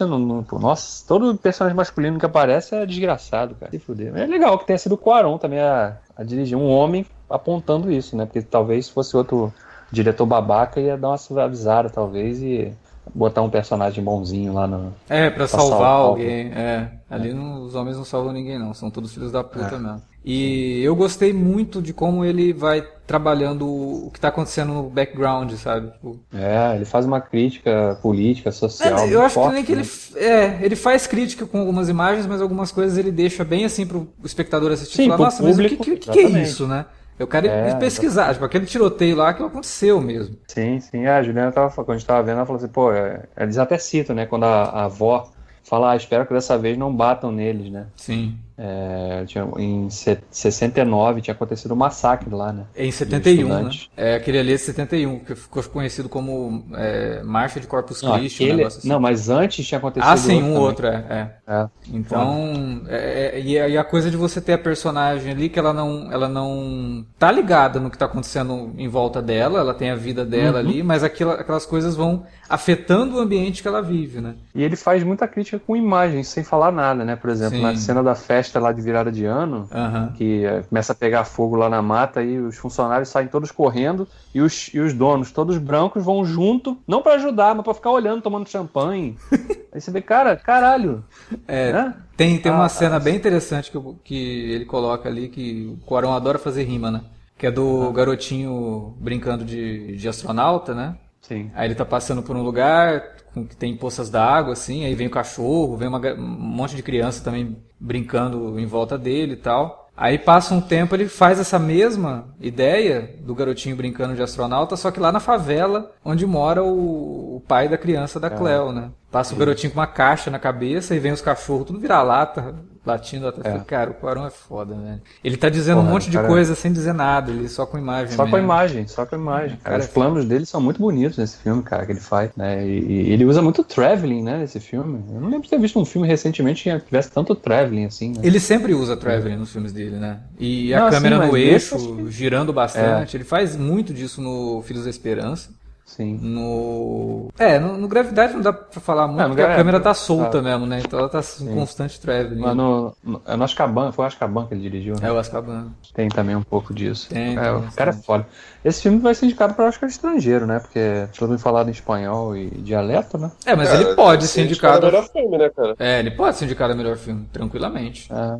pô, nossa, todo personagem masculino que aparece é desgraçado, cara. Se fuder. É legal que tenha sido o Quaron também a, a dirigir, um homem apontando isso, né? Porque talvez se fosse outro diretor babaca ia dar uma suavizada, talvez, e botar um personagem bonzinho lá no. É, pra Pra salvar salvar alguém. É. Ali não- os homens não salvam ninguém, não. São todos filhos da puta mesmo. E eu gostei muito de como ele vai trabalhando o que tá acontecendo no background, sabe? Tipo, É, ele faz uma crítica política, social. É, eu acho que forte, nem que né? ele. É, ele faz crítica com algumas imagens, mas algumas coisas ele deixa bem assim pro espectador assistir Sim, e falar, nossa, mas o que, público, que, que que é isso, né? Eu quero É, pesquisar, tipo, aquele tiroteio lá que aconteceu mesmo. Sim, sim. É, a Juliana tava, quando a gente tava vendo, ela falou assim, pô, eles até citam, né? Quando a, a avó fala, ah, espero que dessa vez não batam neles, né? Sim. É, tinha, em se- 69 tinha acontecido um massacre lá, né? Em 71, né? É aquele ali é 71, que ficou conhecido como é, Marcha de Corpus Não, Christi, um aquele- negócio assim. não, mas antes tinha acontecido Ah, sim, um outro, é. é. É. Então, é, é, e, a, e a coisa de você ter a personagem ali que ela não, ela não tá ligada no que tá acontecendo em volta dela, ela tem a vida dela Uhum. ali, mas aquilo, aquelas coisas vão afetando o ambiente que ela vive, né? E ele faz muita crítica com imagens, sem falar nada, né? Por exemplo, Sim. na cena da festa lá de virada de ano, Aham. que eh, começa a pegar fogo lá na mata e os funcionários saem todos correndo e os, e os donos, todos brancos, vão junto, não pra ajudar, mas pra ficar olhando, tomando champanhe. Aí você vê, cara, caralho. É, né? Tem, tem Ah, uma cena ah, bem interessante que, que ele coloca ali, que o Quarão adora fazer rima, né? Que é do garotinho brincando de, de astronauta, né? Sim. Aí ele tá passando por um lugar que tem poças d'água, assim, aí vem o cachorro, vem uma um monte de criança também brincando em volta dele e tal. Aí passa um tempo, ele faz essa mesma ideia do garotinho brincando de astronauta, só que lá na favela onde mora o, o pai da criança da Cleo, né? Passa o garotinho com uma caixa na cabeça e vem os cachorros tudo virar lata, latindo atrás. É. Cara, o Quarão é foda, velho. Ele tá dizendo um Porra, monte de cara- coisa sem dizer nada, ele só com imagem Só com a mesmo. imagem, só com a imagem. Cara, cara, os planos dele são muito bonitos nesse filme, cara, que ele faz. Né? E, e ele usa muito traveling, né, nesse filme. Eu não lembro de ter visto um filme recentemente que tivesse tanto traveling assim, né? Ele sempre usa traveling nos filmes dele, né? E a Não, câmera sim, no eixo, que- girando bastante. Ele faz muito disso no Filhos da Esperança. Sim. No. É, no, no Gravidade não dá pra falar muito, É, porque a câmera tá solta tá. mesmo, né? Então ela tá em constante traveling. Mas no, no, é no Azkaban, foi o Azkaban que ele dirigiu, né? É o Azkaban. Tem também um pouco disso. Tem, é, o cara é foda. Esse filme vai ser indicado para Oscar estrangeiro, né? Porque é todo mundo falado em espanhol e dialeto, né? É, mas Cara, ele pode ser indicado. é melhor filme, né, cara? É, ele pode ser indicado a melhor filme, tranquilamente. Ah,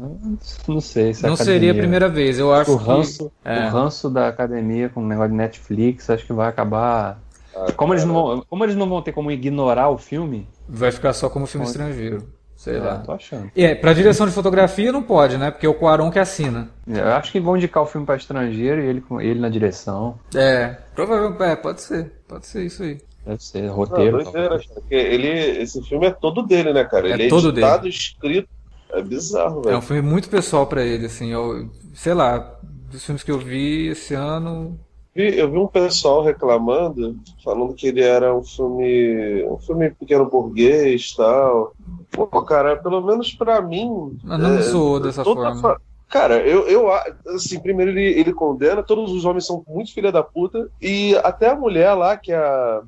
não sei se Não seria a academia- primeira vez, eu acho O ranço, que. É. o ranço da academia com o negócio de Netflix, acho que vai acabar. Ah, Como eles, não vão, como eles não vão ter como ignorar o filme, Vai ficar só como filme Pode. estrangeiro. Sei é, lá. tô achando. E é, pra direção de fotografia não pode, né? Porque é o Quaron que assina. Eu acho que vão indicar o filme para estrangeiro e ele, com- ele na direção. É, provavelmente, é, pode ser. Pode ser isso aí. Deve ser Não, roteiro. doideira, cara, porque ele, esse filme é todo dele, né, cara? É Ele é todo editado, escrito. É bizarro, É velho. um filme muito pessoal pra ele, assim. Eu, sei lá, dos filmes que eu vi esse ano. Vi- Eu vi um pessoal reclamando, falando que ele era um filme, um filme pequeno burguês, tal. Pô, cara, pelo menos pra mim, Mas não é, soou dessa forma. fa- Cara, eu, eu a- assim, primeiro ele, ele condena, todos os homens são muito filha da puta, e até a mulher lá, que é a,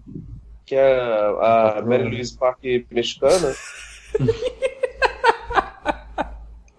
que é a Mary Louise Park mexicana.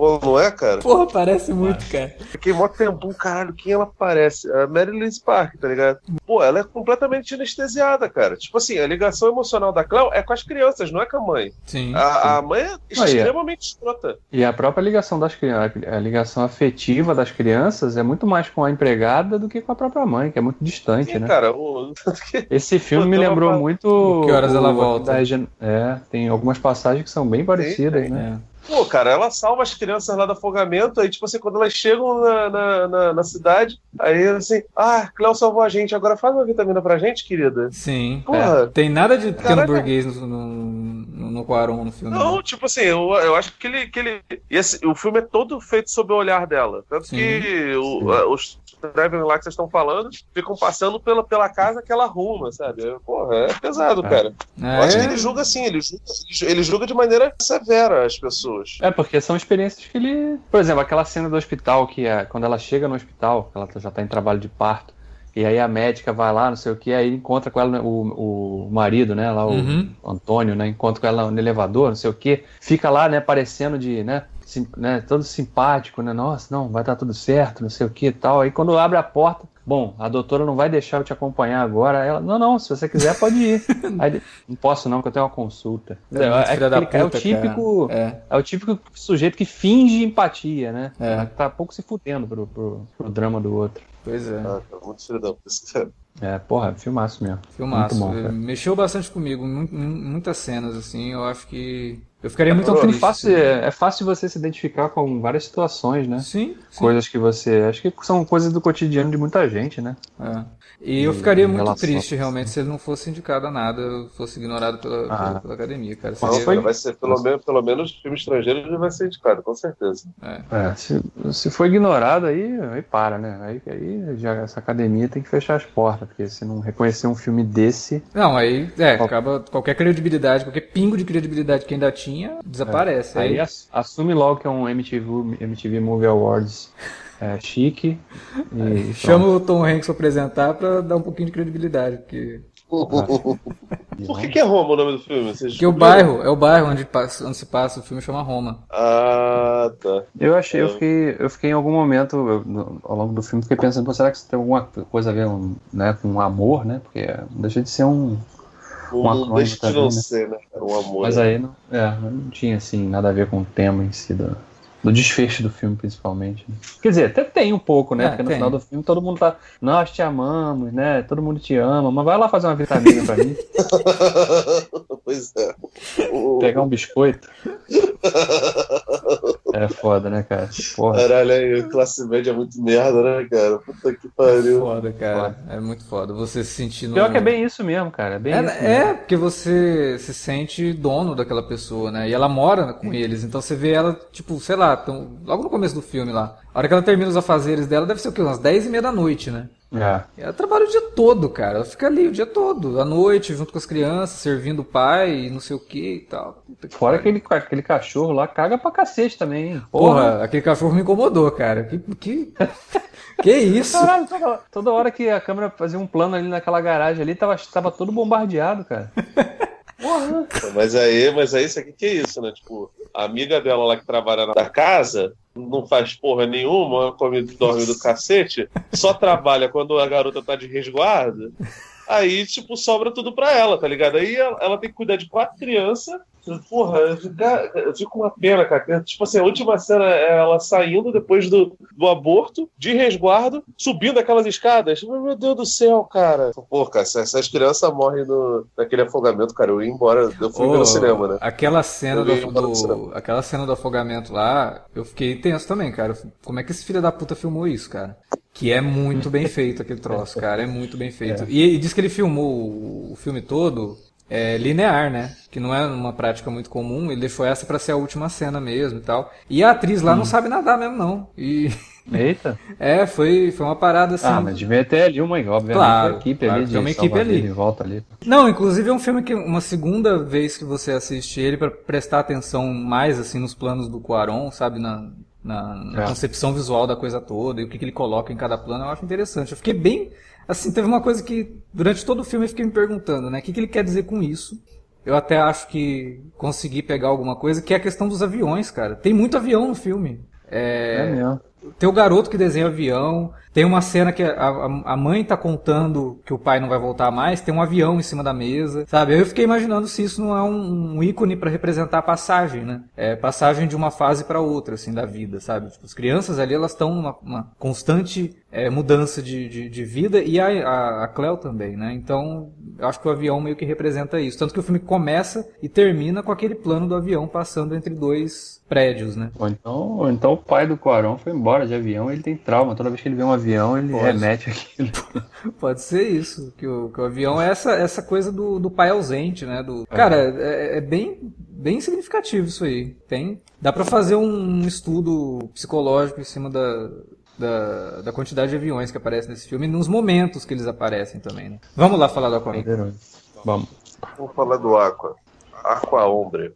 Pô, não é, cara? Porra, parece muito, cara. Fiquei mó tempão, caralho, quem ela parece? A Mary Louise Park, tá ligado? Pô, ela é completamente anestesiada, cara. Tipo assim, a ligação emocional da Cleo é com as crianças, não é com a mãe. Sim. A, a mãe é Aí, extremamente escrota. E a própria ligação das crianças, a ligação afetiva das crianças é muito mais com a empregada do que com a própria mãe, que é muito distante, Sim, né? cara, o... Esse filme me lembrou muito. Que horas ela volta? É, tem algumas passagens que são bem parecidas, né? É. Pô, cara, ela salva as crianças lá do afogamento, aí, tipo assim, quando elas chegam na, na, na, na cidade, aí assim, ah, Cleo salvou a gente, agora faz uma vitamina pra gente, querida. Sim. Porra. É. Tem nada de pequeno burguês no, no, no, Quaron no filme. Não, né? tipo assim, eu, eu acho que ele. Que ele e esse- o filme é todo feito sob o olhar dela. Tanto Sim. que o- a- os driving lá que vocês estão falando ficam passando pela, pela casa que ela arruma, sabe? Porra, é pesado, É. cara. É, Eu acho que ele julga assim, ele julga, ele julga de maneira severa as pessoas. É, porque são experiências que ele. Por exemplo, aquela cena do hospital, que é quando ela chega no hospital, ela já tá em trabalho de parto, e aí a médica vai lá, não sei o que, aí encontra com ela né, o, o marido, né? Lá, o Uhum. Antônio, né? Encontra com ela no elevador, não sei o que, fica lá, né, parecendo de, né? sim- né, todo simpático, né? Nossa, não, vai dar tudo certo, não sei o que e tal. Aí quando abre a porta, bom, a doutora não vai deixar eu te acompanhar agora. Ela, não, não, se você quiser pode ir. Aí, não posso não, que eu tenho uma consulta. É filha da aquele- é o puta, típico. É. é o típico sujeito que finge empatia, né? É. Tá pouco se fudendo pro, pro, pro drama do outro. Pois é. Ah, cara, muito filho da puta. É, porra, filmaço mesmo. Filmaço. Muito bom, É. Mexeu bastante comigo. mu- mu- muitas cenas, assim. Eu acho que. Eu ficaria muito Então, triste. fácil, é, é fácil você se identificar com várias situações, né? Sim, sim. Coisas que você. Acho que são coisas do cotidiano de muita gente, né? É. E eu ficaria muito relação. triste, realmente, se ele não fosse indicado a nada, fosse ignorado pela, Ah. pela, pela academia, cara. Seria- cara, vai ser, pelo, menos, pelo menos filme estrangeiro ele vai ser indicado, com certeza. É, se, se for ignorado, aí, aí para, né? Aí, aí já essa academia tem que fechar as portas, porque se não reconhecer um filme desse. Não, aí, é, acaba qualquer credibilidade, qualquer pingo de credibilidade que ainda tinha, desaparece. Aí Aí, ass- assume logo que é um MTV, MTV Movie Awards é, chique. E chama o Tom Hanks pra apresentar pra dar um pouquinho de credibilidade, porque... Por que, que é Roma o nome do filme? Vocês Porque o bairro, é o bairro onde, passa, onde se passa o filme, chama Roma. Ah, tá. Eu achei, eu fiquei, eu fiquei em algum momento eu, ao longo do filme fiquei pensando, pô, será que isso tem alguma coisa a ver um, né, com amor, né? Porque não deixa de ser um, Não, Um não deixa de não né? ser, né? Um amor. mas aí não, é, não tinha assim nada a ver com o tema em si do, do desfecho do filme principalmente. né? Quer dizer, até tem um pouco, né? É, Porque no tem. final do filme todo mundo tá, nós te amamos, né? Todo mundo te ama, mas vai lá fazer uma vitamina pra mim, pois é. O- pegar um biscoito. É foda, né, cara? Porra. Caralho, aí, classe média é muito merda, né, cara? Puta que pariu. Foda, cara. É muito foda. Você se sentir no... Pior que é bem isso mesmo, cara. É bem É, isso mesmo. é, porque você se sente dono daquela pessoa, né? E ela mora com eles, então você vê ela, tipo, sei lá, tão- logo no começo do filme lá. A hora que ela termina os afazeres dela, deve ser o quê? Umas 10 e meia da noite, né? É. Ela trabalha o dia todo, cara. Ela fica ali o dia todo, à noite, junto com as crianças, servindo o pai, não sei o que e tal. Que Fora pariu. aquele, aquele cachorro lá, caga pra cacete também. hein? Porra, aquele cachorro me incomodou, cara. Que, que, que isso? Caralho, toda, toda hora que a câmera fazia um plano ali naquela garagem ali, tava, tava todo bombardeado, cara. Mas aí, mas aí, isso aqui que é isso, né? Tipo, a amiga dela lá que trabalha na casa não faz porra nenhuma, come e dorme do cacete, só trabalha quando a garota tá de resguardo. Aí, tipo, sobra tudo pra ela, tá ligado? Aí ela, ela tem que cuidar de quatro crianças. Porra, eu fico, com uma pena, cara. Tipo assim, a última cena é ela saindo depois do, do aborto, de resguardo, subindo aquelas escadas. Meu Deus do céu, cara. Pô, cara, se essas crianças morrem no, naquele afogamento, cara, eu ia embora. Eu fui ver Ô, no cinema, né? Aquela cena do, do aquela cena do afogamento lá, eu fiquei tenso também, cara. Como é que esse filho da puta filmou isso, cara? Que é muito bem feito aquele troço, cara. É muito bem feito. E, e diz que ele filmou o, o filme todo é, linear, né? Que não é uma prática muito comum. Ele deixou essa pra ser a última cena mesmo e tal. E a atriz lá não sabe nadar mesmo, não. E Eita. é, foi, foi uma parada assim. Ah, mas devia ter ali uma, obviamente, Claro, uma equipe claro, ali tem uma equipe ali. volta ali. Não, inclusive é um filme que uma segunda vez que você assiste ele pra prestar atenção mais assim nos planos do Cuarón, sabe, na, na, na É. concepção visual da coisa toda e o que, que ele coloca em cada plano, eu acho interessante. Eu fiquei bem assim, teve uma coisa que durante todo o filme eu fiquei me perguntando, né, o que, que ele quer dizer com isso? Eu até acho que consegui pegar alguma coisa, que é a questão dos aviões, cara. Tem muito avião no filme. É, mesmo. Tem o garoto que desenha avião. Tem uma cena que a, a, a mãe tá contando que o pai não vai voltar mais. Tem um avião em cima da mesa, sabe? Eu fiquei imaginando se isso não é um, um ícone para representar a passagem, né? É passagem de uma fase para outra, assim, da vida, sabe? Tipo, as crianças ali, elas estão numa uma constante é, mudança de, de, de vida e a, a, a Cleo também, né? Então, eu acho que o avião meio que representa isso. Tanto que o filme começa e termina com aquele plano do avião passando entre dois prédios, né? Ou então, ou então o pai do Quarão foi embora de avião ele tem trauma. Toda vez que ele vê um avião, ele Pode. remete aquilo. Pode ser isso, que o, que o avião é essa, essa coisa do, do pai ausente, né? Do, cara, é, é bem, bem significativo isso aí. Tem, dá pra fazer um estudo psicológico em cima da, da, da quantidade de aviões que aparecem nesse filme e nos momentos que eles aparecem também, né? Vamos lá falar do Aquaman. Vamos. Vamos falar do Aqua. Aqua Ombre.